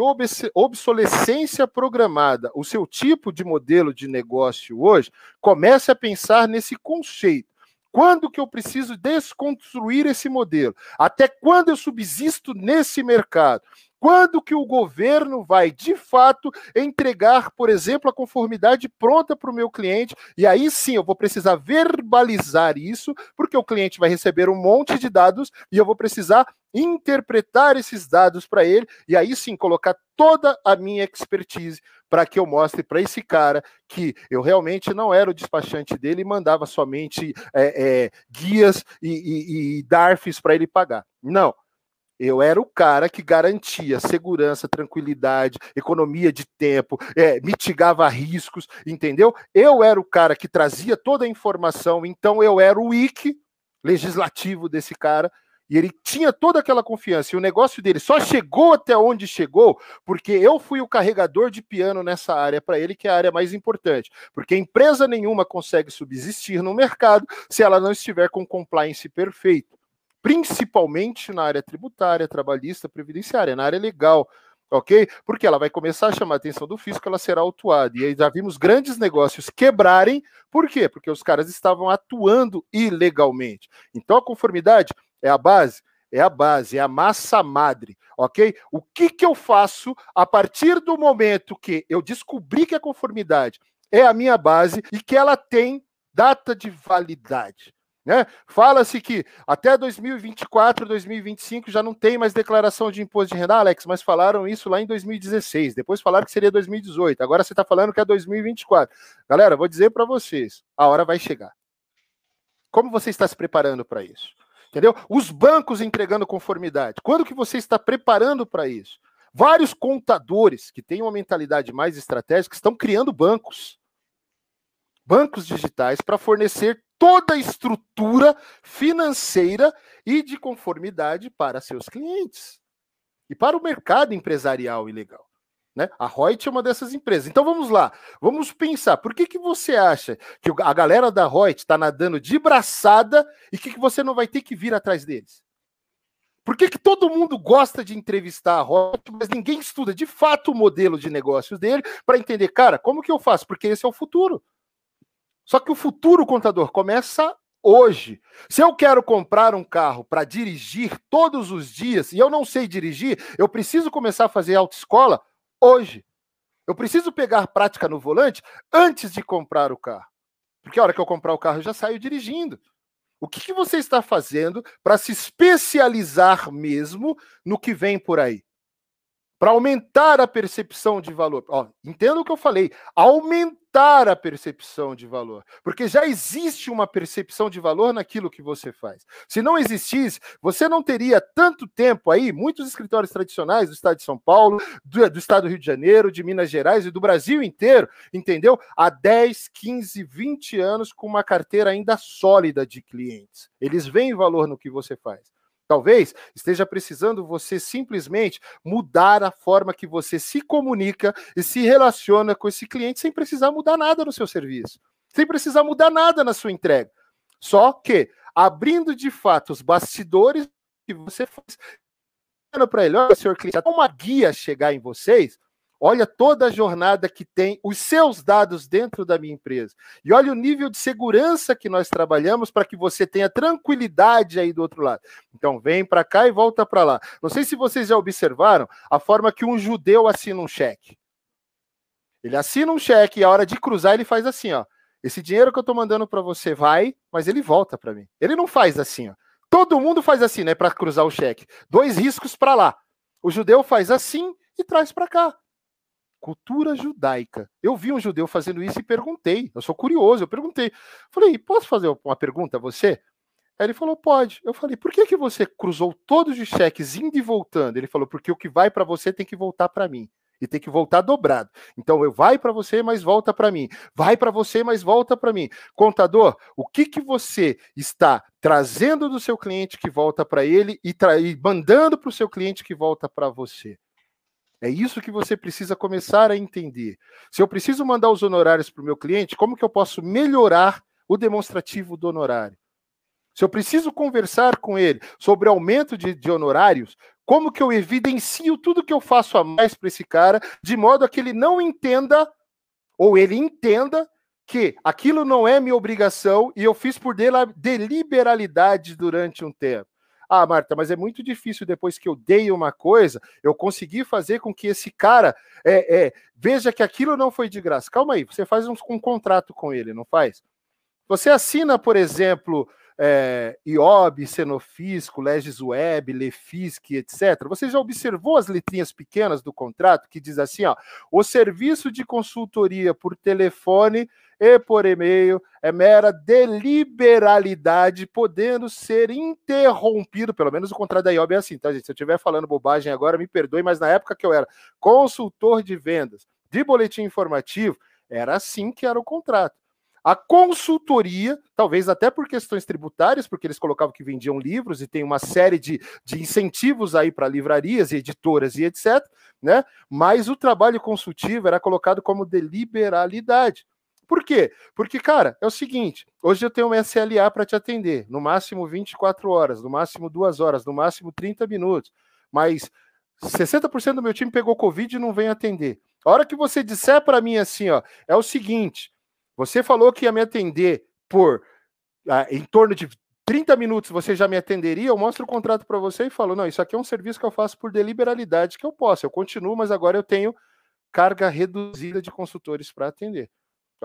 S2: obsolescência programada, o seu tipo de modelo de negócio hoje, comece a pensar nesse conceito. Quando que eu preciso desconstruir esse modelo? Até quando eu subsisto nesse mercado? Quando que o governo vai, de fato, entregar, por exemplo, a conformidade pronta para o meu cliente? E aí sim eu vou precisar verbalizar isso, porque o cliente vai receber um monte de dados e eu vou precisar interpretar esses dados para ele e aí sim colocar toda a minha expertise para que eu mostre para esse cara que eu realmente não era o despachante dele e mandava somente é, é, guias e, e, e DARFs para ele pagar. Não. Eu era o cara que garantia segurança, tranquilidade, economia de tempo, é, mitigava riscos, entendeu? Eu era o cara que trazia toda a informação, então eu era o wiki legislativo desse cara, e ele tinha toda aquela confiança. E o negócio dele só chegou até onde chegou porque eu fui o carregador de piano nessa área para ele, que é a área mais importante. Porque empresa nenhuma consegue subsistir no mercado se ela não estiver com compliance perfeito principalmente na área tributária, trabalhista, previdenciária, na área legal, ok? Porque ela vai começar a chamar a atenção do fisco, ela será autuada. E aí já vimos grandes negócios quebrarem, por quê? Porque os caras estavam atuando ilegalmente. Então a conformidade é a base, é a base, é a massa madre, ok? O que, que eu faço a partir do momento que eu descobri que a conformidade é a minha base e que ela tem data de validade? Né? Fala-se que até 2024, 2025 já não tem mais declaração de imposto de renda, Alex, mas falaram isso lá em 2016. Depois falaram que seria 2018. Agora você está falando que é 2024. Galera, vou dizer para vocês: a hora vai chegar. Como você está se preparando para isso? Entendeu? Os bancos entregando conformidade. Quando que você está preparando para isso? Vários contadores que têm uma mentalidade mais estratégica estão criando bancos. Bancos digitais para fornecer toda a estrutura financeira e de conformidade para seus clientes e para o mercado empresarial e legal. Né? A Reut é uma dessas empresas. Então vamos lá, vamos pensar. Por que, que você acha que a galera da Reut está nadando de braçada e que, que você não vai ter que vir atrás deles? Por que, que todo mundo gosta de entrevistar a Reut, mas ninguém estuda de fato o modelo de negócios dele para entender, cara, como que eu faço? Porque esse é o futuro. Só que o futuro, contador, começa hoje. Se eu quero comprar um carro para dirigir todos os dias e eu não sei dirigir, eu preciso começar a fazer autoescola hoje. Eu preciso pegar prática no volante antes de comprar o carro. Porque a hora que eu comprar o carro eu já saio dirigindo. O que, que você está fazendo para se especializar mesmo no que vem por aí? Para aumentar a percepção de valor. Ó, entenda o que eu falei. Aumentar a percepção de valor, porque já existe uma percepção de valor naquilo que você faz. Se não existisse, você não teria tanto tempo aí, muitos escritórios tradicionais do estado de São Paulo, do, do estado do Rio de Janeiro, de Minas Gerais e do Brasil inteiro, entendeu? Há 10, 15, 20 anos com uma carteira ainda sólida de clientes. Eles veem valor no que você faz. Talvez esteja precisando você simplesmente mudar a forma que você se comunica e se relaciona com esse cliente sem precisar mudar nada no seu serviço, sem precisar mudar nada na sua entrega. Só que abrindo de fato os bastidores que você faz para ele, olha, senhor cliente, uma guia chegar em vocês, Olha toda a jornada que tem os seus dados dentro da minha empresa. E olha o nível de segurança que nós trabalhamos para que você tenha tranquilidade aí do outro lado. Então, vem para cá e volta para lá. Não sei se vocês já observaram a forma que um judeu assina um cheque. Ele assina um cheque e a hora de cruzar ele faz assim, ó. Esse dinheiro que eu estou mandando para você vai, mas ele volta para mim. Ele não faz assim, ó. Todo mundo faz assim, né, para cruzar o cheque. Dois riscos para lá. O judeu faz assim e traz para cá cultura judaica. Eu vi um judeu fazendo isso e perguntei. Eu sou curioso, eu perguntei. Falei, posso fazer uma pergunta a você? Ele falou, pode. Eu falei, por que, que você cruzou todos os cheques indo e voltando? Ele falou, porque o que vai para você tem que voltar para mim. E tem que voltar dobrado. Então, eu vai para você, mas volta para mim. Vai para você, mas volta para mim. Contador, o que, que você está trazendo do seu cliente que volta para ele e, e mandando para o seu cliente que volta para você? É isso que você precisa começar a entender. Se eu preciso mandar os honorários para o meu cliente, como que eu posso melhorar o demonstrativo do honorário? Se eu preciso conversar com ele sobre aumento de, de honorários, como que eu evidencio tudo que eu faço a mais para esse cara, de modo a que ele não entenda, ou ele entenda, que aquilo não é minha obrigação e eu fiz por deliberalidade durante um tempo. Ah, Marta, mas é muito difícil depois que eu dei uma coisa, eu conseguir fazer com que esse cara é, é, veja que aquilo não foi de graça. Calma aí, você faz um, um contrato com ele, não faz? Você assina, por exemplo, é, IOB, Senofisco, Legis Web, Lefisc, etc. Você já observou as letrinhas pequenas do contrato que diz assim, ó, o serviço de consultoria por telefone e por e-mail é mera deliberalidade, podendo ser interrompido, pelo menos o contrato da IOB é assim, tá, gente? Se eu estiver falando bobagem agora, me perdoe, mas na época que eu era consultor de vendas de boletim informativo, era assim que era o contrato. A consultoria, talvez até por questões tributárias, porque eles colocavam que vendiam livros e tem uma série de, de incentivos aí para livrarias e editoras e etc. Né? Mas o trabalho consultivo era colocado como deliberalidade. Por quê? Porque, cara, é o seguinte: hoje eu tenho uma SLA para te atender, no máximo 24 horas, no máximo 2 horas, no máximo 30 minutos. Mas 60% do meu time pegou Covid e não vem atender. A hora que você disser para mim assim, ó, é o seguinte: você falou que ia me atender por ah, em torno de 30 minutos, você já me atenderia? Eu mostro o contrato para você e falo: não, isso aqui é um serviço que eu faço por deliberalidade que eu posso. Eu continuo, mas agora eu tenho carga reduzida de consultores para atender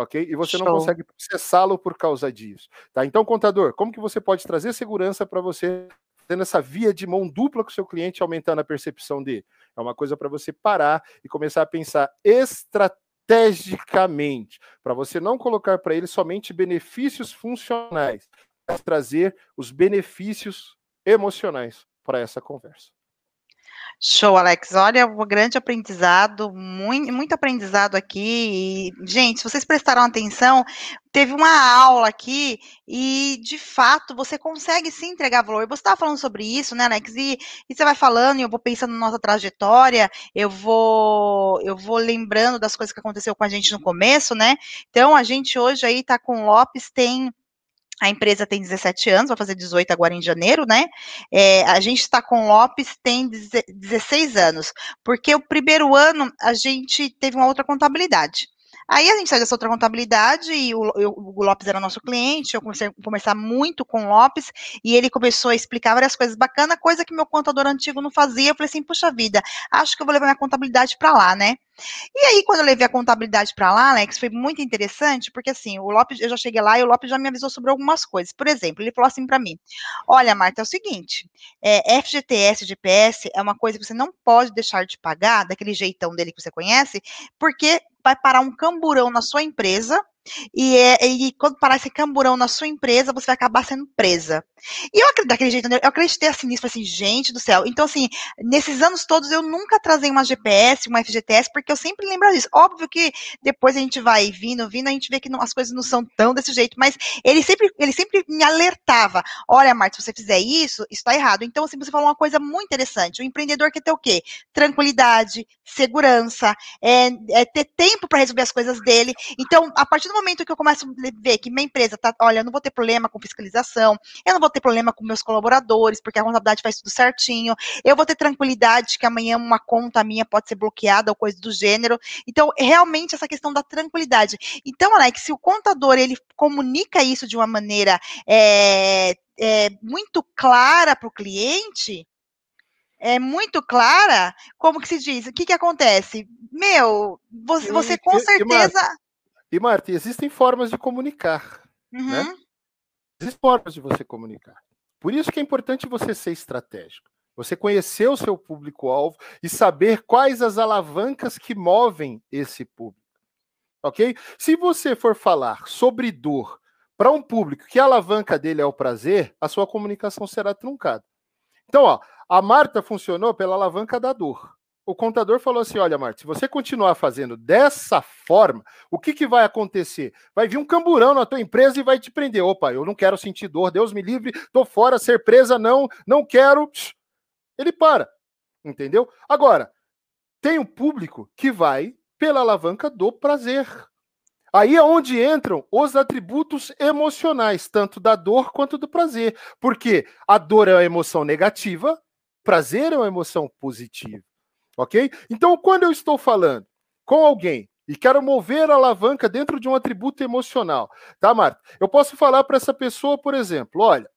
S2: ok? E você Show. não consegue processá-lo por causa disso, tá? Então, contador, como que você pode trazer segurança para você tendo essa via de mão dupla com o seu cliente, aumentando a percepção dele? É uma coisa para você parar e começar a pensar estrategicamente, para você não colocar para ele somente benefícios funcionais, trazer os benefícios emocionais para essa conversa.
S1: Show, Alex. Olha, um grande aprendizado, muito, muito aprendizado aqui. E, gente, se vocês prestaram atenção, teve uma aula aqui e, de fato, você consegue sim entregar valor. Você estava falando sobre isso, né, Alex? E, e, você vai falando, e eu vou pensando na nossa trajetória, eu vou, eu vou lembrando das coisas que aconteceu com a gente no começo, né? Então, a gente hoje aí está com o Lopes, tem a empresa tem 17 anos, vai fazer 18 agora em janeiro, né? É, a gente está com Lopes, tem 16 anos, porque o primeiro ano a gente teve uma outra contabilidade. Aí a gente saiu dessa outra contabilidade e o, eu, o, Lopes era nosso cliente, eu comecei a conversar muito com o Lopes e ele começou a explicar várias coisas bacanas, coisa que meu contador antigo não fazia. Eu falei assim, puxa vida, acho que eu vou levar minha contabilidade para lá, né? E aí, quando eu levei a contabilidade para lá, Alex, foi muito interessante, porque assim, o Lopes, eu já cheguei lá e o Lopes já me avisou sobre algumas coisas. Por exemplo, ele falou assim para mim: Olha, Marta, é o seguinte, é, FGTS, GPS é uma coisa que você não pode deixar de pagar, daquele jeitão dele que você conhece, porque vai parar um camburão na sua empresa e, é, e quando parar esse camburão na sua empresa, você vai acabar sendo presa. E eu daquele jeito, eu acreditei assim nisso, assim, gente do céu. Então, assim, nesses anos todos eu nunca trazei uma GPS, uma FGTS, porque eu sempre lembro disso. Óbvio que depois a gente vai vindo, vindo, a gente vê que não, as coisas não são tão desse jeito, mas ele sempre, ele sempre me alertava. Olha, Marta, se você fizer isso, isso está errado. Então, assim, você falou uma coisa muito interessante. O empreendedor quer ter o quê? Tranquilidade, segurança, é, é ter tempo para resolver as coisas dele. Então, a partir do momento que eu começo a ver que minha empresa tá, olha, eu não vou ter problema com fiscalização, eu não vou ter problema com meus colaboradores, porque a contabilidade faz tudo certinho, eu vou ter tranquilidade que amanhã uma conta minha pode ser bloqueada ou coisa do gênero. Então, realmente essa questão da tranquilidade. Então, Alex, se o contador ele comunica isso de uma maneira é, é, muito clara para o cliente, é muito clara, como que se diz? O que, que acontece? Meu, você, você com certeza.
S2: E, Marta, existem formas de comunicar. Né? Uhum. Né? Existem formas de você comunicar. Por isso que é importante você ser estratégico. Você conhecer o seu público-alvo e saber quais as alavancas que movem esse público. Ok? Se você for falar sobre dor para um público que a alavanca dele é o prazer, a sua comunicação será truncada. Então, ó, a Marta funcionou pela alavanca da dor o contador falou assim: olha, Marta, se você continuar fazendo dessa forma, o que, que vai acontecer? Vai vir um camburão na tua empresa e vai te prender. Opa, eu não quero sentir dor, Deus me livre, tô fora, ser presa, não, não quero. Ele para. Entendeu? Agora, tem um público que vai pela alavanca do prazer. Aí é onde entram os atributos emocionais, tanto da dor quanto do prazer. Porque a dor é uma emoção negativa, prazer é uma emoção positiva. Ok? Então, quando eu estou falando com alguém e quero mover a alavanca dentro de um atributo emocional, tá, Marta? Eu posso falar para essa pessoa, por exemplo, olha,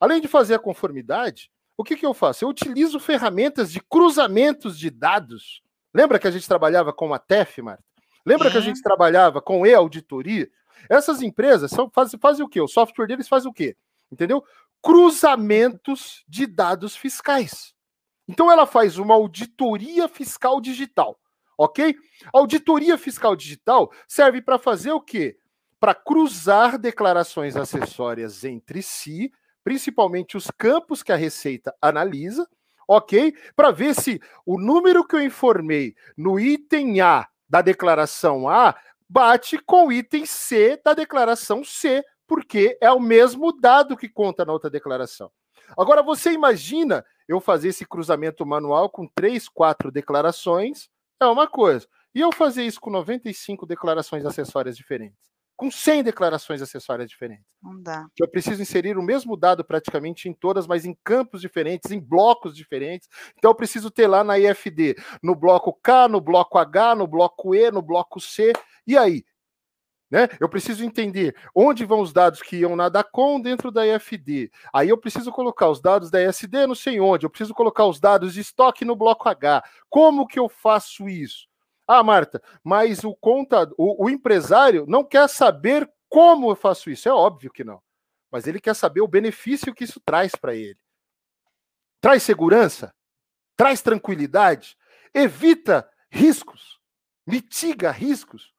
S2: além de fazer a conformidade, o que, que eu faço? Eu utilizo ferramentas de cruzamentos de dados. Lembra que a gente trabalhava com a TEF, Marta? Lembra é. que a gente trabalhava com e-auditoria? Essas empresas são, fazem, fazem o quê? O software deles faz o quê? Entendeu? Cruzamentos de dados fiscais. Então ela faz uma auditoria fiscal digital, ok? auditoria fiscal digital serve para fazer o quê? Para cruzar declarações acessórias entre si, principalmente os campos que a Receita analisa, ok? Para ver se o número que eu informei no item A da declaração A bate com o item C da declaração C, porque é o mesmo dado que conta na outra declaração. Agora você imagina eu fazer esse cruzamento manual com três, quatro declarações, é uma coisa. E eu fazer isso com 95 declarações acessórias diferentes, com 100 declarações acessórias diferentes.
S1: Não dá.
S2: Eu preciso inserir o mesmo dado praticamente em todas, mas em campos diferentes, em blocos diferentes. Então eu preciso ter lá na IFD, no bloco K, no bloco H, no bloco E, no bloco C. E aí, né? Eu preciso entender onde vão os dados que iam na DACOM dentro da EFD. Aí eu preciso colocar os dados da SD não sei onde. Eu preciso colocar os dados de estoque no bloco H. Como que eu faço isso? Ah, Marta, mas o, conta, o, o empresário não quer saber como eu faço isso. É óbvio que não. Mas ele quer saber o benefício que isso traz para ele. Traz segurança? Traz tranquilidade? Evita riscos? Mitiga riscos?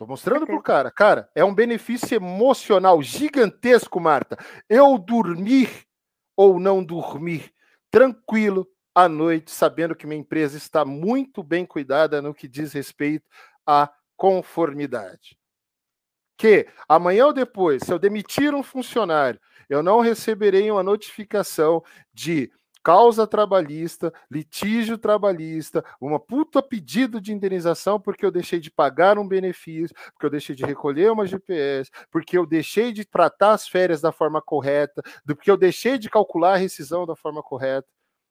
S2: Tô mostrando pro cara. Cara, é um benefício emocional gigantesco, Marta. Eu dormir ou não dormir tranquilo à noite, sabendo que minha empresa está muito bem cuidada no que diz respeito à conformidade. Que amanhã ou depois, se eu demitir um funcionário, eu não receberei uma notificação de causa trabalhista, litígio trabalhista, uma puta pedido de indenização porque eu deixei de pagar um benefício, porque eu deixei de recolher uma GPS, porque eu deixei de tratar as férias da forma correta, porque eu deixei de calcular a rescisão da forma correta.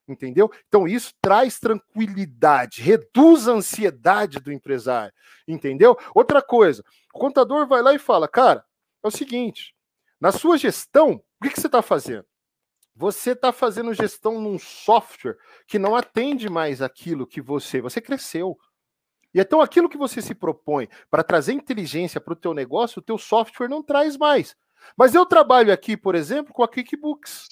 S2: Entendeu? Então isso traz tranquilidade, reduz a ansiedade do empresário. Entendeu? Outra coisa, o contador vai lá e fala: cara, é o seguinte, na sua gestão, o que, que você está fazendo? Você está fazendo gestão num software que não atende mais aquilo que você. Você cresceu. E então aquilo que você se propõe para trazer inteligência para o teu negócio, o teu software não traz mais. Mas eu trabalho aqui, por exemplo, com a QuickBooks.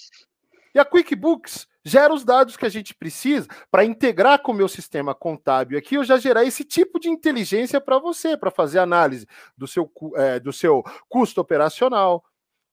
S2: E a QuickBooks gera os dados que a gente precisa para integrar com o meu sistema contábil aqui, eu já gerar esse tipo de inteligência para você, para fazer análise do seu, é, do seu custo operacional,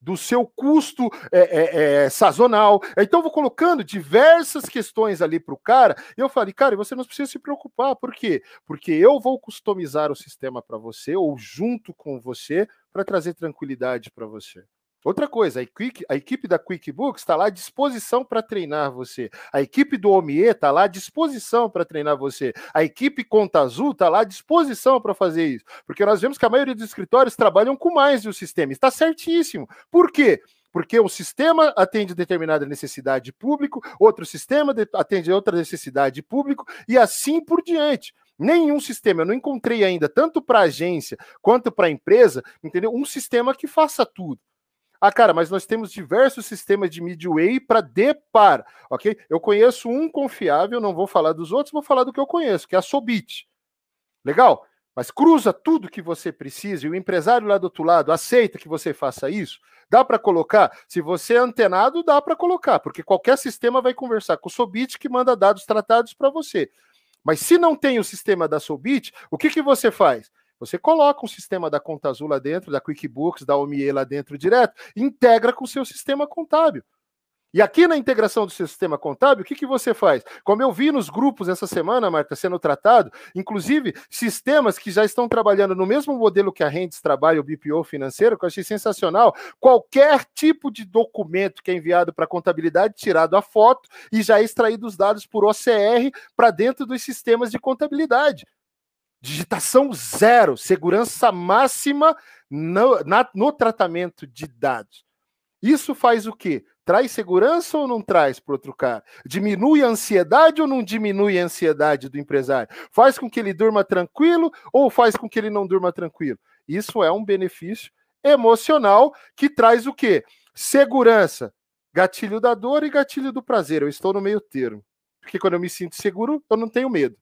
S2: do seu custo é, é, é, sazonal. Então, vou colocando diversas questões ali para o cara, e eu falei, cara, você não precisa se preocupar, por quê? Porque eu vou customizar o sistema para você, ou junto com você, para trazer tranquilidade para você. Outra coisa, a, a equipe da QuickBooks está lá à disposição para treinar você. A equipe do OMIE está lá à disposição para treinar você. A equipe Conta Azul está lá à disposição para fazer isso. Porque nós vemos que a maioria dos escritórios trabalham com mais de um sistema. Está certíssimo. Por quê? porque o sistema atende determinada necessidade de público, outro sistema atende outra necessidade de público e assim por diante. Nenhum sistema, eu não encontrei ainda, tanto para agência quanto para empresa, entendeu? Um sistema que faça tudo. Ah, cara, mas nós temos diversos sistemas de midway para depar, ok? Eu conheço um confiável, não vou falar dos outros, vou falar do que eu conheço, que é a Sobit. Legal? Mas cruza tudo que você precisa e o empresário lá do outro lado aceita que você faça isso. Dá para colocar? Se você é antenado, dá para colocar, porque qualquer sistema vai conversar com o Sobit que manda dados tratados para você. Mas se não tem o sistema da Sobit, o que, que você faz? Você coloca um sistema da Conta Azul lá dentro, da QuickBooks, da OMIE lá dentro direto, integra com o seu sistema contábil. E aqui na integração do seu sistema contábil, o que, que você faz? Como eu vi nos grupos essa semana, Marta, sendo tratado, inclusive sistemas que já estão trabalhando no mesmo modelo que a Rendes trabalha, o BPO financeiro, que eu achei sensacional. Qualquer tipo de documento que é enviado para a contabilidade, tirado a foto e já extraído os dados por OCR para dentro dos sistemas de contabilidade. Digitação zero, segurança máxima no, na, no tratamento de dados. Isso faz o quê? Traz segurança ou não traz para outro cara? Diminui a ansiedade ou não diminui a ansiedade do empresário? Faz com que ele durma tranquilo ou faz com que ele não durma tranquilo? Isso é um benefício emocional que traz o quê? Segurança, gatilho da dor e gatilho do prazer. Eu estou no meio termo. Porque quando eu me sinto seguro, eu não tenho medo.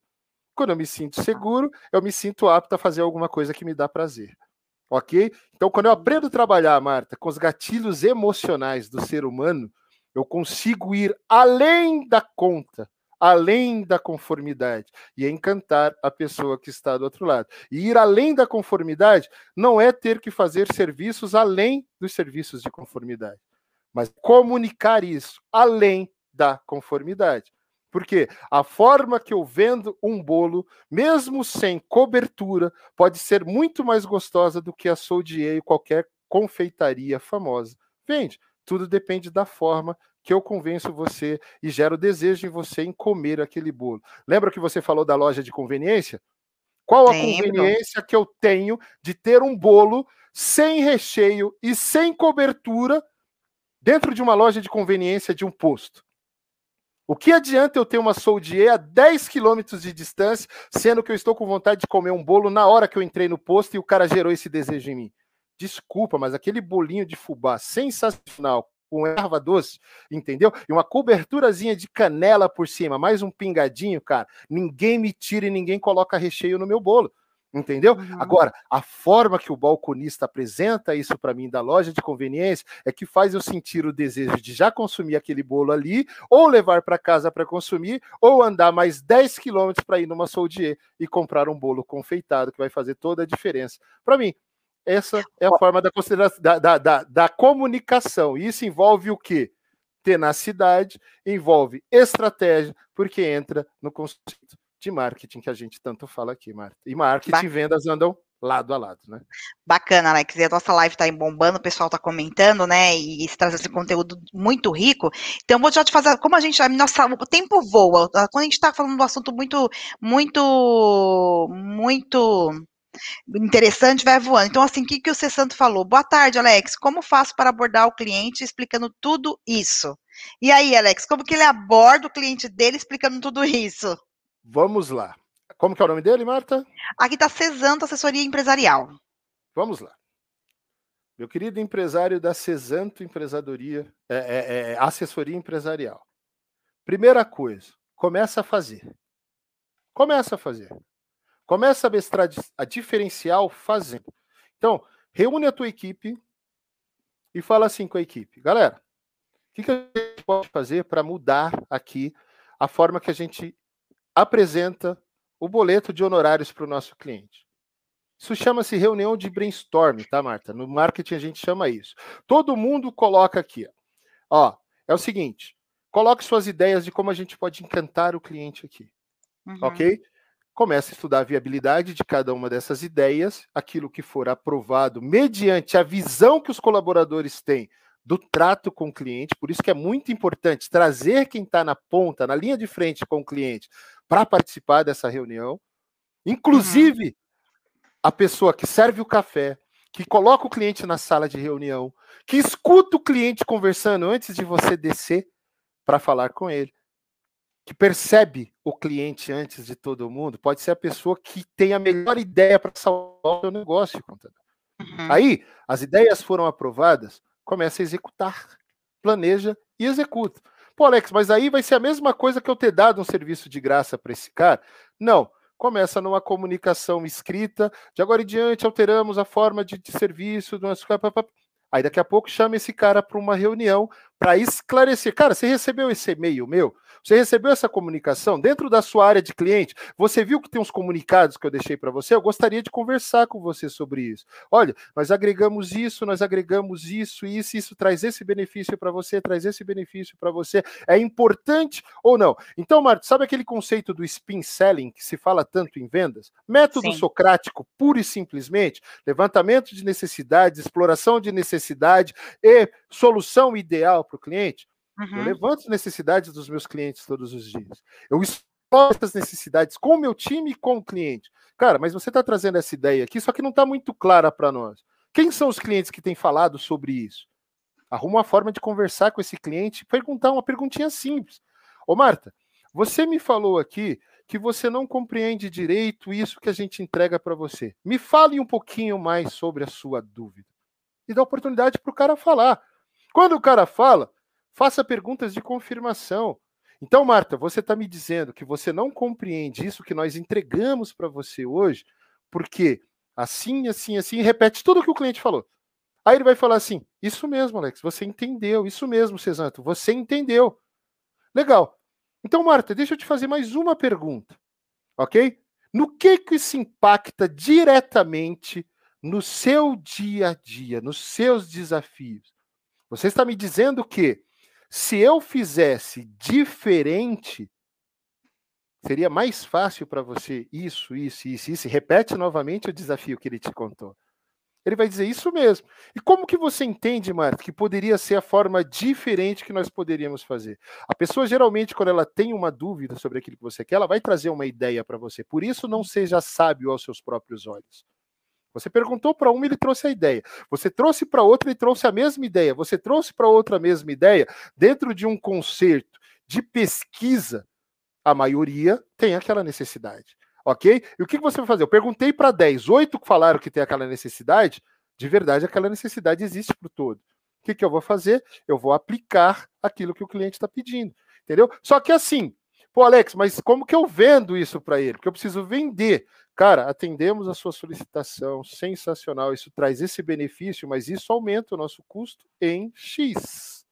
S2: Quando eu me sinto seguro, eu me sinto apto a fazer alguma coisa que me dá prazer. Ok? Então, quando eu aprendo a trabalhar, Marta, com os gatilhos emocionais do ser humano, eu consigo ir além da conta, além da conformidade e encantar a pessoa que está do outro lado. E ir além da conformidade não é ter que fazer serviços além dos serviços de conformidade, mas comunicar isso além da conformidade. Porque a forma que eu vendo um bolo, mesmo sem cobertura, pode ser muito mais gostosa do que a Soldier e qualquer confeitaria famosa. Vende. Tudo depende da forma que eu convenço você e gero desejo em você em comer aquele bolo. Lembra que você falou da loja de conveniência? Qual a Lembro. conveniência que eu tenho de ter um bolo sem recheio e sem cobertura dentro de uma loja de conveniência de um posto? O que adianta eu ter uma Soldier a 10 quilômetros de distância, sendo que eu estou com vontade de comer um bolo na hora que eu entrei no posto e o cara gerou esse desejo em mim? Desculpa, mas aquele bolinho de fubá sensacional, com erva doce, entendeu? E uma coberturazinha de canela por cima, mais um pingadinho, cara. Ninguém me tira e ninguém coloca recheio no meu bolo. Entendeu? Uhum. Agora, a forma que o balconista apresenta isso para mim da loja de conveniência é que faz eu sentir o desejo de já consumir aquele bolo ali, ou levar para casa para consumir, ou andar mais 10 quilômetros para ir numa Soldier e comprar um bolo confeitado, que vai fazer toda a diferença. Para mim, essa é a forma da, da, da, da, da comunicação. E isso envolve o quê? Tenacidade, envolve estratégia, porque entra no conceito de marketing que a gente tanto fala aqui, Marta. E marketing e vendas andam lado a lado, né?
S1: Bacana, Alex. E a nossa live está bombando, o pessoal está comentando, né? E traz esse conteúdo muito rico. Então, vou já te fazer, como a gente, a nossa, o tempo voa. Quando a gente está falando de um assunto muito, muito, muito interessante, vai voando. Então, assim, o que, que o C. Santo falou? Boa tarde, Alex. Como faço para abordar o cliente explicando tudo isso? E aí, Alex, como que ele aborda o cliente dele explicando tudo isso?
S2: Vamos lá. Como que é o nome dele, Marta?
S1: Aqui está Cesanto Assessoria Empresarial.
S2: Vamos lá. Meu querido empresário da Cesanto Empresadoria, é, é, é, Assessoria Empresarial. Primeira coisa, começa a fazer. Começa a fazer. Começa a mestrar a diferencial fazendo. Então, reúne a tua equipe e fala assim com a equipe. Galera, o que, que a gente pode fazer para mudar aqui a forma que a gente apresenta o boleto de honorários para o nosso cliente. Isso chama-se reunião de brainstorm, tá, Marta? No marketing a gente chama isso. Todo mundo coloca aqui. Ó, é o seguinte: coloque suas ideias de como a gente pode encantar o cliente aqui. Uhum. Ok? Comece a estudar a viabilidade de cada uma dessas ideias, aquilo que for aprovado mediante a visão que os colaboradores têm do trato com o cliente, por isso que é muito importante trazer quem está na ponta, na linha de frente com o cliente, para participar dessa reunião. Inclusive, uhum. a pessoa que serve o café, que coloca o cliente na sala de reunião, que escuta o cliente conversando antes de você descer para falar com ele, que percebe o cliente antes de todo mundo, pode ser a pessoa que tem a melhor ideia para salvar o seu negócio. Uhum. Aí, as ideias foram aprovadas, começa a executar, planeja e executa. Pô, Alex, mas aí vai ser a mesma coisa que eu ter dado um serviço de graça para esse cara? Não. Começa numa comunicação escrita, de agora em diante alteramos a forma de, de serviço. Aí daqui a pouco chama esse cara para uma reunião para esclarecer. Cara, você recebeu esse e-mail meu? Você recebeu essa comunicação dentro da sua área de cliente? Você viu que tem uns comunicados que eu deixei para você? Eu gostaria de conversar com você sobre isso. Olha, nós agregamos isso, nós agregamos isso, isso, isso traz esse benefício para você, traz esse benefício para você. É importante ou não? Então, Marta, sabe aquele conceito do spin selling que se fala tanto em vendas? Método Sim. socrático, pura e simplesmente, levantamento de necessidades, exploração de necessidade e solução ideal para o cliente. Uhum. Eu levanto as necessidades dos meus clientes todos os dias. Eu exploro essas necessidades com o meu time e com o cliente. Cara, mas você está trazendo essa ideia aqui, só que não está muito clara para nós. Quem são os clientes que têm falado sobre isso? Arruma uma forma de conversar com esse cliente, perguntar uma perguntinha simples. Ô, Marta, você me falou aqui que você não compreende direito isso que a gente entrega para você. Me fale um pouquinho mais sobre a sua dúvida. E dá oportunidade para o cara falar. Quando o cara fala, Faça perguntas de confirmação. Então, Marta, você está me dizendo que você não compreende isso que nós entregamos para você hoje, porque assim, assim, assim, repete tudo o que o cliente falou. Aí ele vai falar assim: Isso mesmo, Alex, você entendeu. Isso mesmo, Cesanto, você entendeu. Legal. Então, Marta, deixa eu te fazer mais uma pergunta, ok? No que que isso impacta diretamente no seu dia a dia, nos seus desafios? Você está me dizendo que se eu fizesse diferente, seria mais fácil para você isso, isso, isso, isso. Repete novamente o desafio que ele te contou. Ele vai dizer isso mesmo. E como que você entende, Marta, que poderia ser a forma diferente que nós poderíamos fazer? A pessoa geralmente, quando ela tem uma dúvida sobre aquilo que você quer, ela vai trazer uma ideia para você. Por isso, não seja sábio aos seus próprios olhos. Você perguntou para uma, ele trouxe a ideia. Você trouxe para outra, ele trouxe a mesma ideia. Você trouxe para outra a mesma ideia. Dentro de um concerto de pesquisa, a maioria tem aquela necessidade. Ok? E o que você vai fazer? Eu perguntei para 10, 8 falaram que tem aquela necessidade. De verdade, aquela necessidade existe para o todo. O que, que eu vou fazer? Eu vou aplicar aquilo que o cliente está pedindo. Entendeu? Só que assim, Pô, Alex, mas como que eu vendo isso para ele? Porque eu preciso vender. Cara, atendemos a sua solicitação, sensacional, isso traz esse benefício, mas isso aumenta o nosso custo em X.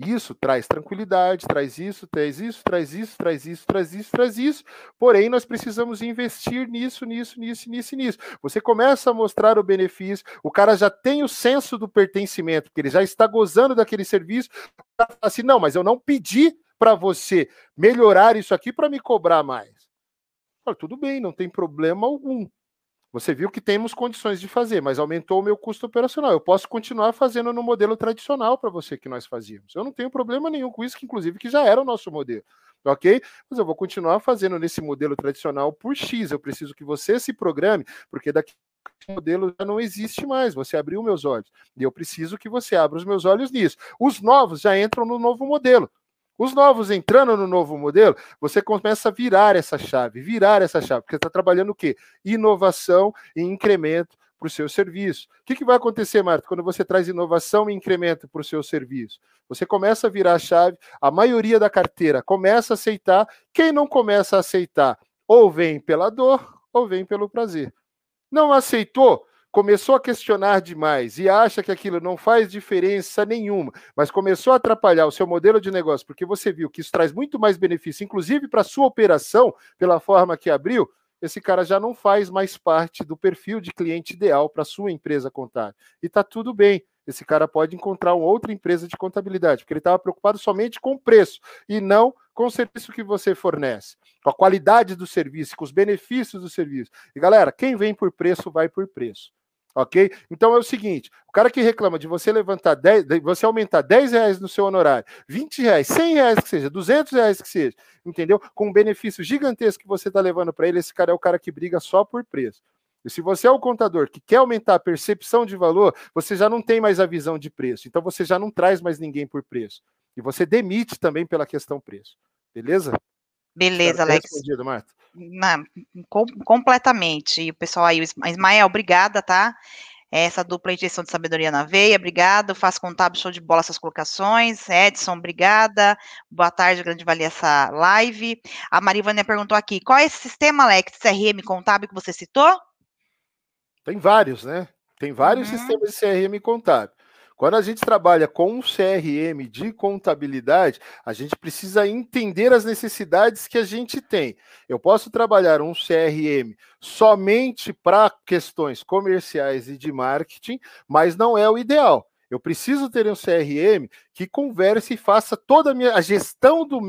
S2: Isso traz tranquilidade, traz isso, traz isso, traz isso, traz isso, traz isso, traz isso. Porém, nós precisamos investir nisso, nisso, nisso, nisso, nisso. Você começa a mostrar o benefício, o cara já tem o senso do pertencimento, porque ele já está gozando daquele serviço. Assim, não, mas eu não pedi para você melhorar isso aqui para me cobrar mais. Tudo bem, não tem problema algum. Você viu que temos condições de fazer, mas aumentou o meu custo operacional. Eu posso continuar fazendo no modelo tradicional para você que nós fazíamos. Eu não tenho problema nenhum com isso, que inclusive que já era o nosso modelo. Ok? Mas eu vou continuar fazendo nesse modelo tradicional por X. Eu preciso que você se programe, porque daqui modelo já não existe mais. Você abriu meus olhos. E eu preciso que você abra os meus olhos nisso. Os novos já entram no novo modelo. Os novos entrando no novo modelo, você começa a virar essa chave, virar essa chave, porque está trabalhando o quê? Inovação e incremento para o seu serviço. O que, que vai acontecer, Marta, quando você traz inovação e incremento para o seu serviço? Você começa a virar a chave, a maioria da carteira começa a aceitar, quem não começa a aceitar, ou vem pela dor, ou vem pelo prazer. Não aceitou, começou a questionar demais e acha que aquilo não faz diferença nenhuma, mas começou a atrapalhar o seu modelo de negócio, porque você viu que isso traz muito mais benefício, inclusive para a sua operação, pela forma que abriu, esse cara já não faz mais parte do perfil de cliente ideal para sua empresa contábil. E está tudo bem. Esse cara pode encontrar uma outra empresa de contabilidade, porque ele estava preocupado somente com o preço e não com o serviço que você fornece, com a qualidade do serviço, com os benefícios do serviço. E galera, quem vem por preço vai por preço. Ok? Então é o seguinte: o cara que reclama de você levantar 10, de você aumentar 10 reais no seu honorário, 20 reais, 100 reais que seja, 200 reais que seja, entendeu? Com um benefício gigantesco que você está levando para ele, esse cara é o cara que briga só por preço. E se você é o contador que quer aumentar a percepção de valor, você já não tem mais a visão de preço. Então você já não traz mais ninguém por preço. E você demite também pela questão preço. Beleza?
S1: Beleza, Alex. Respondido, Marta. Na, com, completamente. E o pessoal aí, o Ismael, obrigada, tá? Essa dupla injeção de sabedoria na veia, obrigado. Faz contábil, show de bola essas colocações. Edson, obrigada. Boa tarde, grande valia essa live. A Marivânia perguntou aqui: qual é esse sistema, Alex, CRM contábil que você citou?
S2: Tem vários, né? Tem vários uhum. sistemas de CRM contábil. Quando a gente trabalha com um CRM de contabilidade, a gente precisa entender as necessidades que a gente tem. Eu posso trabalhar um CRM somente para questões comerciais e de marketing, mas não é o ideal. Eu preciso ter um CRM que converse e faça toda a minha a gestão do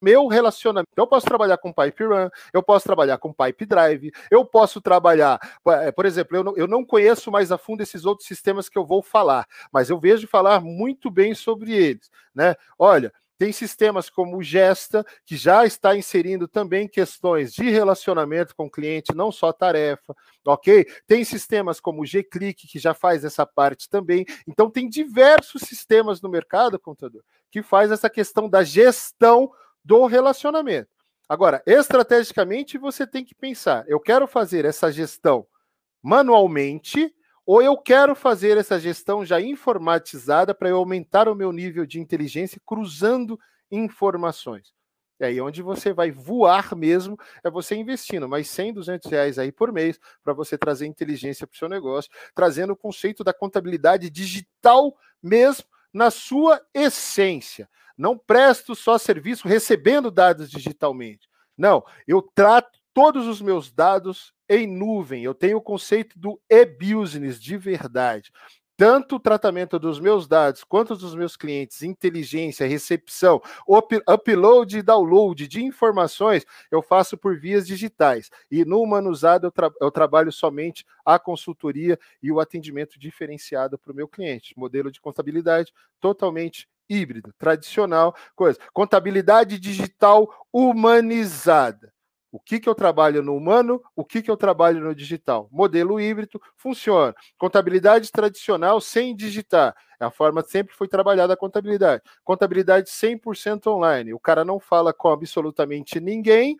S2: meu relacionamento. Eu posso trabalhar com Pipe Run, eu posso trabalhar com Pipe Drive, eu posso trabalhar, eh, por exemplo, eu não, eu não conheço mais a fundo esses outros sistemas que eu vou falar, mas eu vejo falar muito bem sobre eles, né? Olha, tem sistemas como o Gesta, que já está inserindo também questões de relacionamento com o cliente, não só tarefa, ok? Tem sistemas como o G-Click, que já faz essa parte também. Então, tem diversos sistemas no mercado, contador, que faz essa questão da gestão do relacionamento. Agora, estrategicamente, você tem que pensar: eu quero fazer essa gestão manualmente ou eu quero fazer essa gestão já informatizada para eu aumentar o meu nível de inteligência cruzando informações. É aí onde você vai voar mesmo, é você investindo mais 100, 200 reais aí por mês para você trazer inteligência para o seu negócio, trazendo o conceito da contabilidade digital mesmo na sua essência. Não presto só serviço recebendo dados digitalmente. Não, eu trato todos os meus dados em nuvem. Eu tenho o conceito do e-business de verdade. Tanto o tratamento dos meus dados quanto dos meus clientes, inteligência, recepção, up, upload e download de informações, eu faço por vias digitais. E no Humanusado eu, tra eu trabalho somente a consultoria e o atendimento diferenciado para o meu cliente. Modelo de contabilidade totalmente híbrido, tradicional, coisa. Contabilidade digital humanizada. O que, que eu trabalho no humano, o que, que eu trabalho no digital. Modelo híbrido funciona. Contabilidade tradicional sem digitar. É a forma que sempre foi trabalhada a contabilidade. Contabilidade 100% online. O cara não fala com absolutamente ninguém,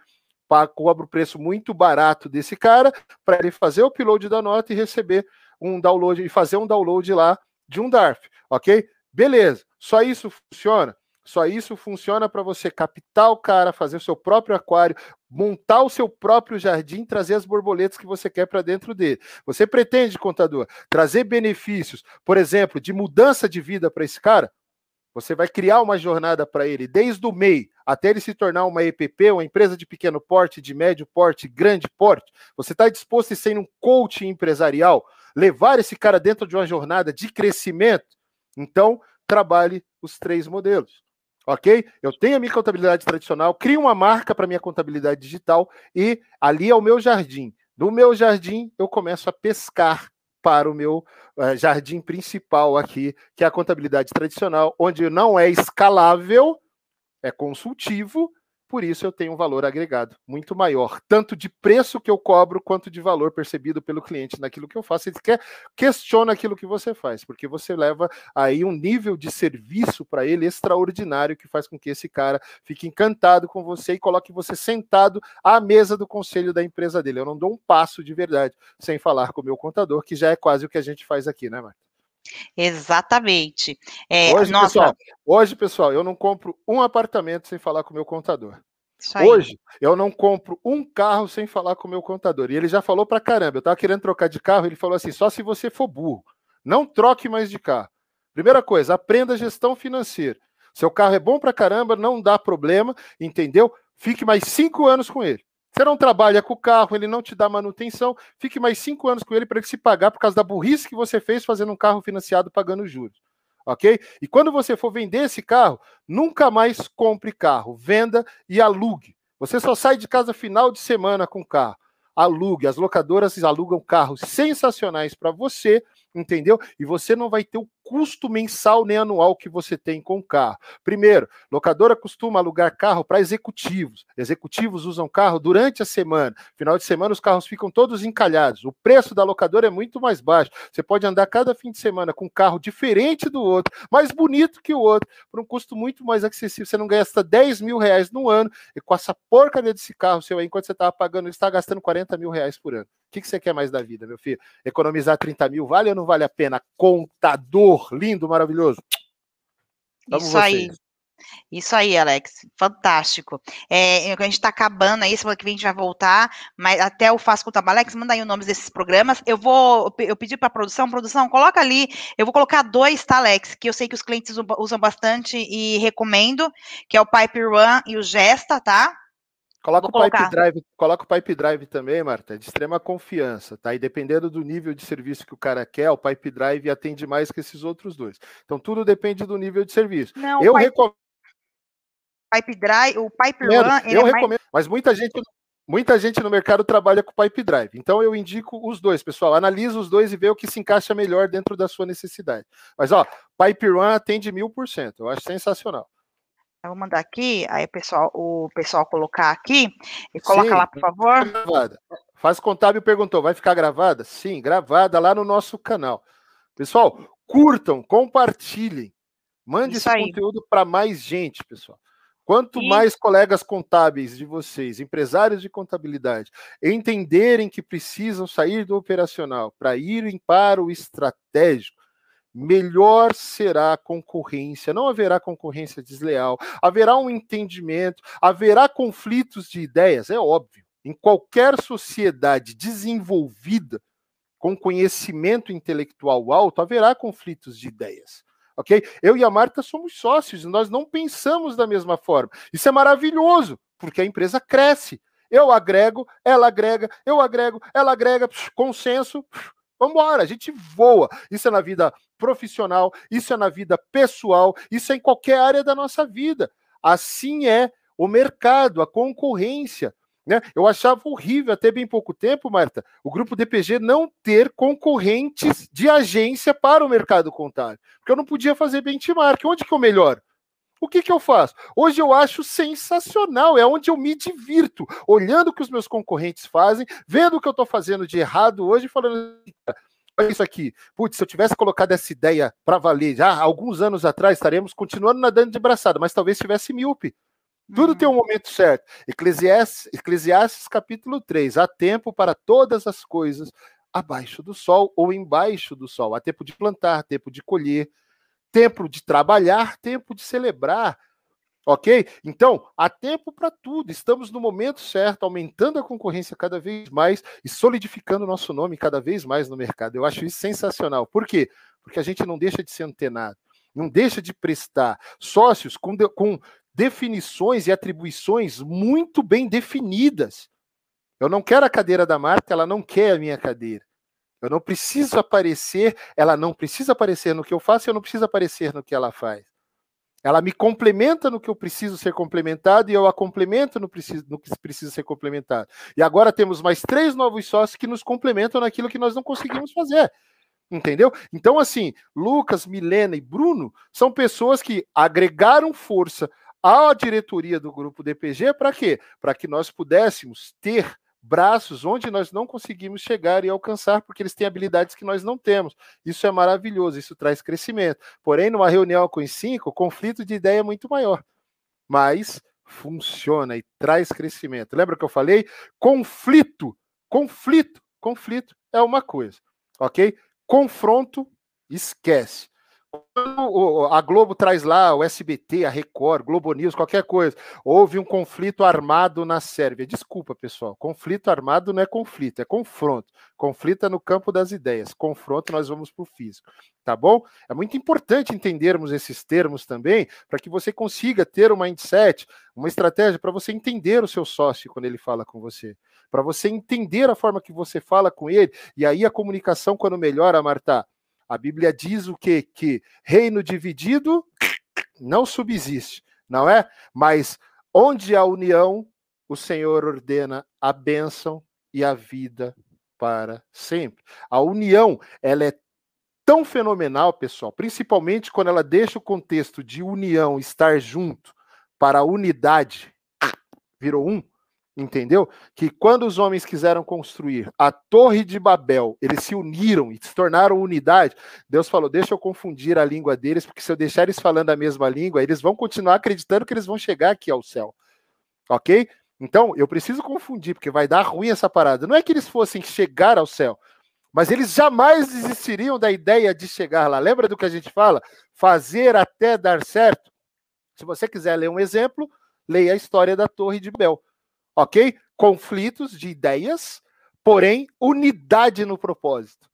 S2: cobra o preço muito barato desse cara para ele fazer o upload da nota e receber um download e fazer um download lá de um DARF, ok? Beleza, só isso funciona? Só isso funciona para você captar o cara, fazer o seu próprio aquário, montar o seu próprio jardim, trazer as borboletas que você quer para dentro dele. Você pretende, contador, trazer benefícios, por exemplo, de mudança de vida para esse cara? Você vai criar uma jornada para ele, desde o MEI até ele se tornar uma EPP, uma empresa de pequeno porte, de médio porte, grande porte. Você está disposto a ser um coach empresarial, levar esse cara dentro de uma jornada de crescimento? Então, trabalhe os três modelos ok? Eu tenho a minha contabilidade tradicional, crio uma marca para minha contabilidade digital e ali é o meu jardim. No meu jardim, eu começo a pescar para o meu uh, jardim principal aqui, que é a contabilidade tradicional, onde não é escalável, é consultivo, por isso eu tenho um valor agregado muito maior, tanto de preço que eu cobro, quanto de valor percebido pelo cliente naquilo que eu faço. Ele quer, questiona aquilo que você faz, porque você leva aí um nível de serviço para ele extraordinário que faz com que esse cara fique encantado com você e coloque você sentado à mesa do conselho da empresa dele. Eu não dou um passo de verdade sem falar com o meu contador, que já é quase o que a gente faz aqui, né, Marta?
S1: Exatamente. É,
S2: hoje, nossa... pessoal, hoje, pessoal, eu não compro um apartamento sem falar com o meu contador. Hoje, eu não compro um carro sem falar com o meu contador. E ele já falou pra caramba. Eu tava querendo trocar de carro, ele falou assim: só se você for burro. Não troque mais de carro. Primeira coisa, aprenda gestão financeira. Seu carro é bom pra caramba, não dá problema, entendeu? Fique mais cinco anos com ele. Você não trabalha com o carro, ele não te dá manutenção, fique mais cinco anos com ele para ele se pagar por causa da burrice que você fez fazendo um carro financiado pagando juros. Ok? E quando você for vender esse carro, nunca mais compre carro, venda e alugue. Você só sai de casa final de semana com carro. Alugue. As locadoras alugam carros sensacionais para você entendeu? E você não vai ter o custo mensal nem anual que você tem com o carro. Primeiro, locadora costuma alugar carro para executivos. Executivos usam carro durante a semana. Final de semana os carros ficam todos encalhados. O preço da locadora é muito mais baixo. Você pode andar cada fim de semana com um carro diferente do outro, mais bonito que o outro, por um custo muito mais acessível. Você não gasta 10 mil reais no ano e com essa porcaria desse carro seu aí, enquanto você estava pagando, você está gastando 40 mil reais por ano. O que, que você quer mais da vida, meu filho? Economizar 30 mil vale ou não vale a pena? Contador, lindo, maravilhoso.
S1: Isso vocês. aí. Isso aí, Alex, fantástico. É, a gente está acabando aí, semana que vem a gente vai voltar, mas até o Faço Conta Alex, manda aí o nome desses programas. Eu vou, eu pedi para a produção, produção, coloca ali, eu vou colocar dois, tá, Alex, que eu sei que os clientes usam bastante e recomendo, que é o Pipe Run e o Gesta, tá?
S2: Coloca o Pipe Drive, coloca o Pipe Drive também, Marta, é de extrema confiança, tá? E dependendo do nível de serviço que o cara quer, o Pipe Drive atende mais que esses outros dois. Então tudo depende do nível de serviço. Não, eu pipe, recomendo
S1: Pipe Drive, o Pipe
S2: Run, eu é recomendo, mais... mas muita gente Muita gente no mercado trabalha com Pipe Drive. Então eu indico os dois, pessoal. Analisa os dois e vê o que se encaixa melhor dentro da sua necessidade. Mas ó, Pipe Run atende mil por cento. Eu acho sensacional.
S1: Eu vou mandar aqui, aí pessoal, o pessoal colocar aqui, e coloca Sim, lá, por favor.
S2: Gravada. Faz contábil perguntou, vai ficar gravada? Sim, gravada lá no nosso canal. Pessoal, curtam, compartilhem. Mande Isso esse aí. conteúdo para mais gente, pessoal. Quanto mais colegas contábeis de vocês, empresários de contabilidade, entenderem que precisam sair do operacional para irem para o estratégico, melhor será a concorrência, não haverá concorrência desleal, haverá um entendimento, haverá conflitos de ideias, é óbvio. Em qualquer sociedade desenvolvida, com conhecimento intelectual alto, haverá conflitos de ideias. Ok? Eu e a Marta somos sócios e nós não pensamos da mesma forma. Isso é maravilhoso, porque a empresa cresce. Eu agrego, ela agrega, eu agrego, ela agrega, consenso, Vamos embora, a gente voa. Isso é na vida profissional, isso é na vida pessoal, isso é em qualquer área da nossa vida. Assim é o mercado, a concorrência. Né? Eu achava horrível, até bem pouco tempo, Marta, o grupo DPG não ter concorrentes de agência para o mercado contábil. Porque eu não podia fazer benchmark. Onde que eu melhoro? O que, que eu faço? Hoje eu acho sensacional, é onde eu me divirto, olhando o que os meus concorrentes fazem, vendo o que eu estou fazendo de errado hoje, falando, olha isso aqui. Putz, se eu tivesse colocado essa ideia para valer já alguns anos atrás, estaremos continuando nadando de braçada, mas talvez tivesse míope. Tudo uhum. tem um momento certo. Eclesiastes, Eclesiastes capítulo 3. Há tempo para todas as coisas abaixo do sol ou embaixo do sol. Há tempo de plantar, tempo de colher, tempo de trabalhar, tempo de celebrar. Ok? Então, há tempo para tudo. Estamos no momento certo, aumentando a concorrência cada vez mais e solidificando o nosso nome cada vez mais no mercado. Eu acho isso sensacional. Por quê? Porque a gente não deixa de ser antenado, não deixa de prestar sócios com, de, com definições e atribuições muito bem definidas. Eu não quero a cadeira da marca, ela não quer a minha cadeira. Eu não preciso aparecer, ela não precisa aparecer no que eu faço, eu não preciso aparecer no que ela faz. Ela me complementa no que eu preciso ser complementado e eu a complemento no, preciso, no que precisa ser complementado. E agora temos mais três novos sócios que nos complementam naquilo que nós não conseguimos fazer. Entendeu? Então, assim, Lucas, Milena e Bruno são pessoas que agregaram força à diretoria do grupo DPG para quê? Para que nós pudéssemos ter braços onde nós não conseguimos chegar e alcançar, porque eles têm habilidades que nós não temos. Isso é maravilhoso, isso traz crescimento. Porém, numa reunião com os cinco, o conflito de ideia é muito maior. Mas funciona e traz crescimento. Lembra que eu falei? Conflito, conflito, conflito é uma coisa, ok? Confronto, esquece a Globo traz lá o SBT, a Record, Globo News, qualquer coisa. Houve um conflito armado na Sérvia. Desculpa, pessoal. Conflito armado não é conflito, é confronto. Conflito é no campo das ideias. Confronto, nós vamos para o físico. Tá bom? É muito importante entendermos esses termos também, para que você consiga ter um mindset, uma estratégia para você entender o seu sócio quando ele fala com você. Para você entender a forma que você fala com ele. E aí a comunicação, quando melhora, Marta a Bíblia diz o quê? Que reino dividido não subsiste, não é? Mas onde há união, o Senhor ordena a bênção e a vida para sempre. A união, ela é tão fenomenal, pessoal, principalmente quando ela deixa o contexto de união, estar junto, para a unidade, virou um, Entendeu? Que quando os homens quiseram construir a Torre de Babel, eles se uniram e se tornaram unidade. Deus falou: Deixa eu confundir a língua deles, porque se eu deixar eles falando a mesma língua, eles vão continuar acreditando que eles vão chegar aqui ao céu. Ok? Então, eu preciso confundir, porque vai dar ruim essa parada. Não é que eles fossem chegar ao céu, mas eles jamais desistiriam da ideia de chegar lá. Lembra do que a gente fala? Fazer até dar certo. Se você quiser ler um exemplo, leia a história da Torre de Babel ok? Conflitos de ideias, porém unidade no propósito.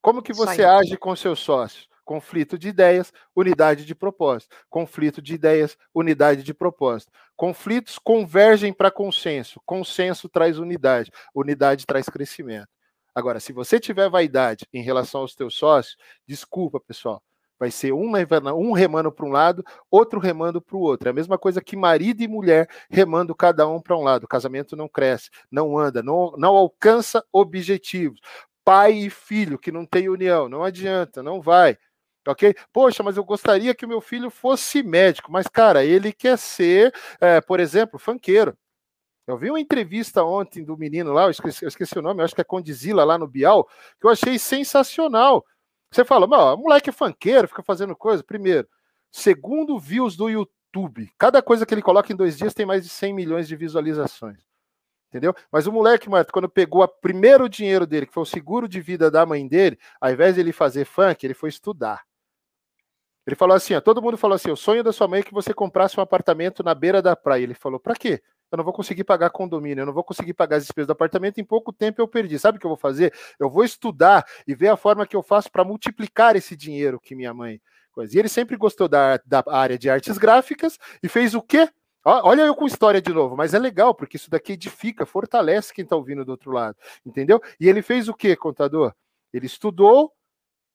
S2: Como que você age com seus sócios? Conflito de ideias, unidade de propósito. Conflito de ideias, unidade de propósito. Conflitos convergem para consenso. Consenso traz unidade. Unidade traz crescimento. Agora, se você tiver vaidade em relação aos teus sócios, desculpa, pessoal, Vai ser um, um remando para um lado, outro remando para o outro. É a mesma coisa que marido e mulher remando cada um para um lado. O casamento não cresce, não anda, não, não alcança objetivos. Pai e filho que não tem união, não adianta, não vai. Ok? Poxa, mas eu gostaria que o meu filho fosse médico, mas, cara, ele quer ser, é, por exemplo, fanqueiro. Eu vi uma entrevista ontem do menino lá, eu esqueci, eu esqueci o nome, acho que é Condizila lá no Bial, que eu achei sensacional. Você fala, moleque é funkeiro, fica fazendo coisa. Primeiro. Segundo, views do YouTube. Cada coisa que ele coloca em dois dias tem mais de 100 milhões de visualizações. Entendeu? Mas o moleque, Marto, quando pegou o primeiro dinheiro dele, que foi o seguro de vida da mãe dele, ao invés de ele fazer funk, ele foi estudar. Ele falou assim: ó, todo mundo falou assim: o sonho da sua mãe é que você comprasse um apartamento na beira da praia. Ele falou: para quê? Eu não vou conseguir pagar condomínio, eu não vou conseguir pagar as despesas do apartamento, em pouco tempo eu perdi. Sabe o que eu vou fazer? Eu vou estudar e ver a forma que eu faço para multiplicar esse dinheiro que minha mãe. E ele sempre gostou da, da área de artes gráficas e fez o quê? Olha eu com história de novo, mas é legal, porque isso daqui edifica, fortalece quem está ouvindo do outro lado, entendeu? E ele fez o quê, contador? Ele estudou,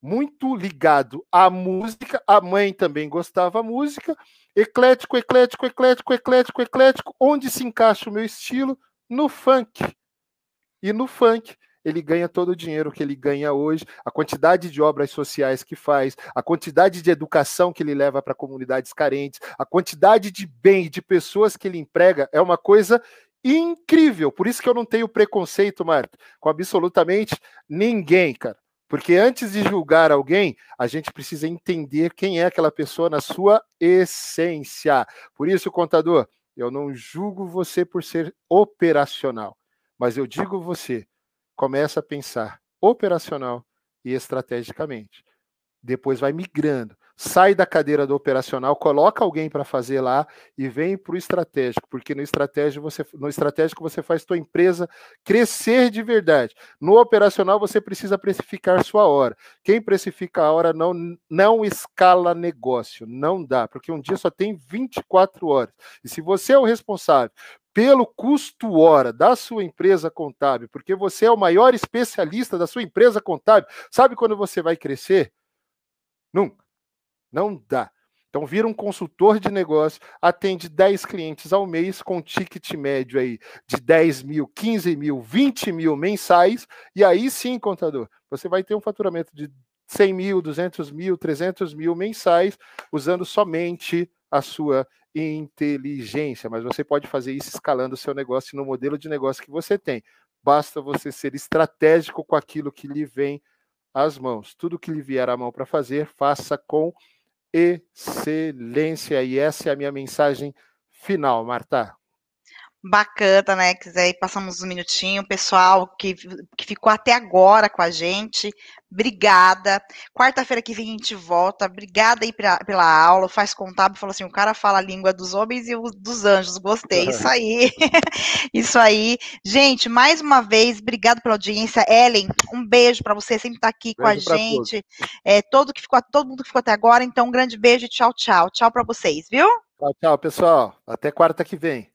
S2: muito ligado à música, a mãe também gostava música, eclético, eclético, eclético, eclético, eclético, onde se encaixa o meu estilo? No funk. E no funk ele ganha todo o dinheiro que ele ganha hoje, a quantidade de obras sociais que faz, a quantidade de educação que ele leva para comunidades carentes, a quantidade de bem, de pessoas que ele emprega, é uma coisa incrível. Por isso que eu não tenho preconceito, Marta, com absolutamente ninguém, cara. Porque antes de julgar alguém, a gente precisa entender quem é aquela pessoa na sua essência. Por isso, contador, eu não julgo você por ser operacional, mas eu digo você, começa a pensar operacional e estrategicamente. Depois vai migrando. Sai da cadeira do operacional, coloca alguém para fazer lá e vem para o estratégico, porque no estratégico você no estratégico você faz tua empresa crescer de verdade. No operacional você precisa precificar sua hora. Quem precifica a hora não não escala negócio, não dá, porque um dia só tem 24 horas. E se você é o responsável pelo custo hora da sua empresa contábil, porque você é o maior especialista da sua empresa contábil, sabe quando você vai crescer? Nunca. Não dá. Então, vira um consultor de negócio, atende 10 clientes ao mês com ticket médio aí de 10 mil, 15 mil, 20 mil mensais, e aí sim, contador, você vai ter um faturamento de 100 mil, 200 mil, 300 mil mensais, usando somente a sua inteligência, mas você pode fazer isso escalando o seu negócio no modelo de negócio que você tem. Basta você ser estratégico com aquilo que lhe vem às mãos. Tudo que lhe vier à mão para fazer, faça com excelência. E essa é a minha mensagem final, Marta.
S1: Bacana, né? Quiser passamos um minutinho, pessoal que, que ficou até agora com a gente. Obrigada. Quarta-feira que vem a gente volta. Obrigada aí pela, pela aula. Faz contábil, falou assim: o cara fala a língua dos homens e dos anjos. Gostei. Isso aí. <laughs> Isso aí. Gente, mais uma vez, obrigado pela audiência. Ellen, um beijo para você, sempre estar tá aqui beijo com a gente. É, todo, que ficou, todo mundo que ficou até agora. Então, um grande beijo e tchau, tchau. Tchau para vocês, viu?
S2: Tchau, tchau, pessoal. Até quarta que vem.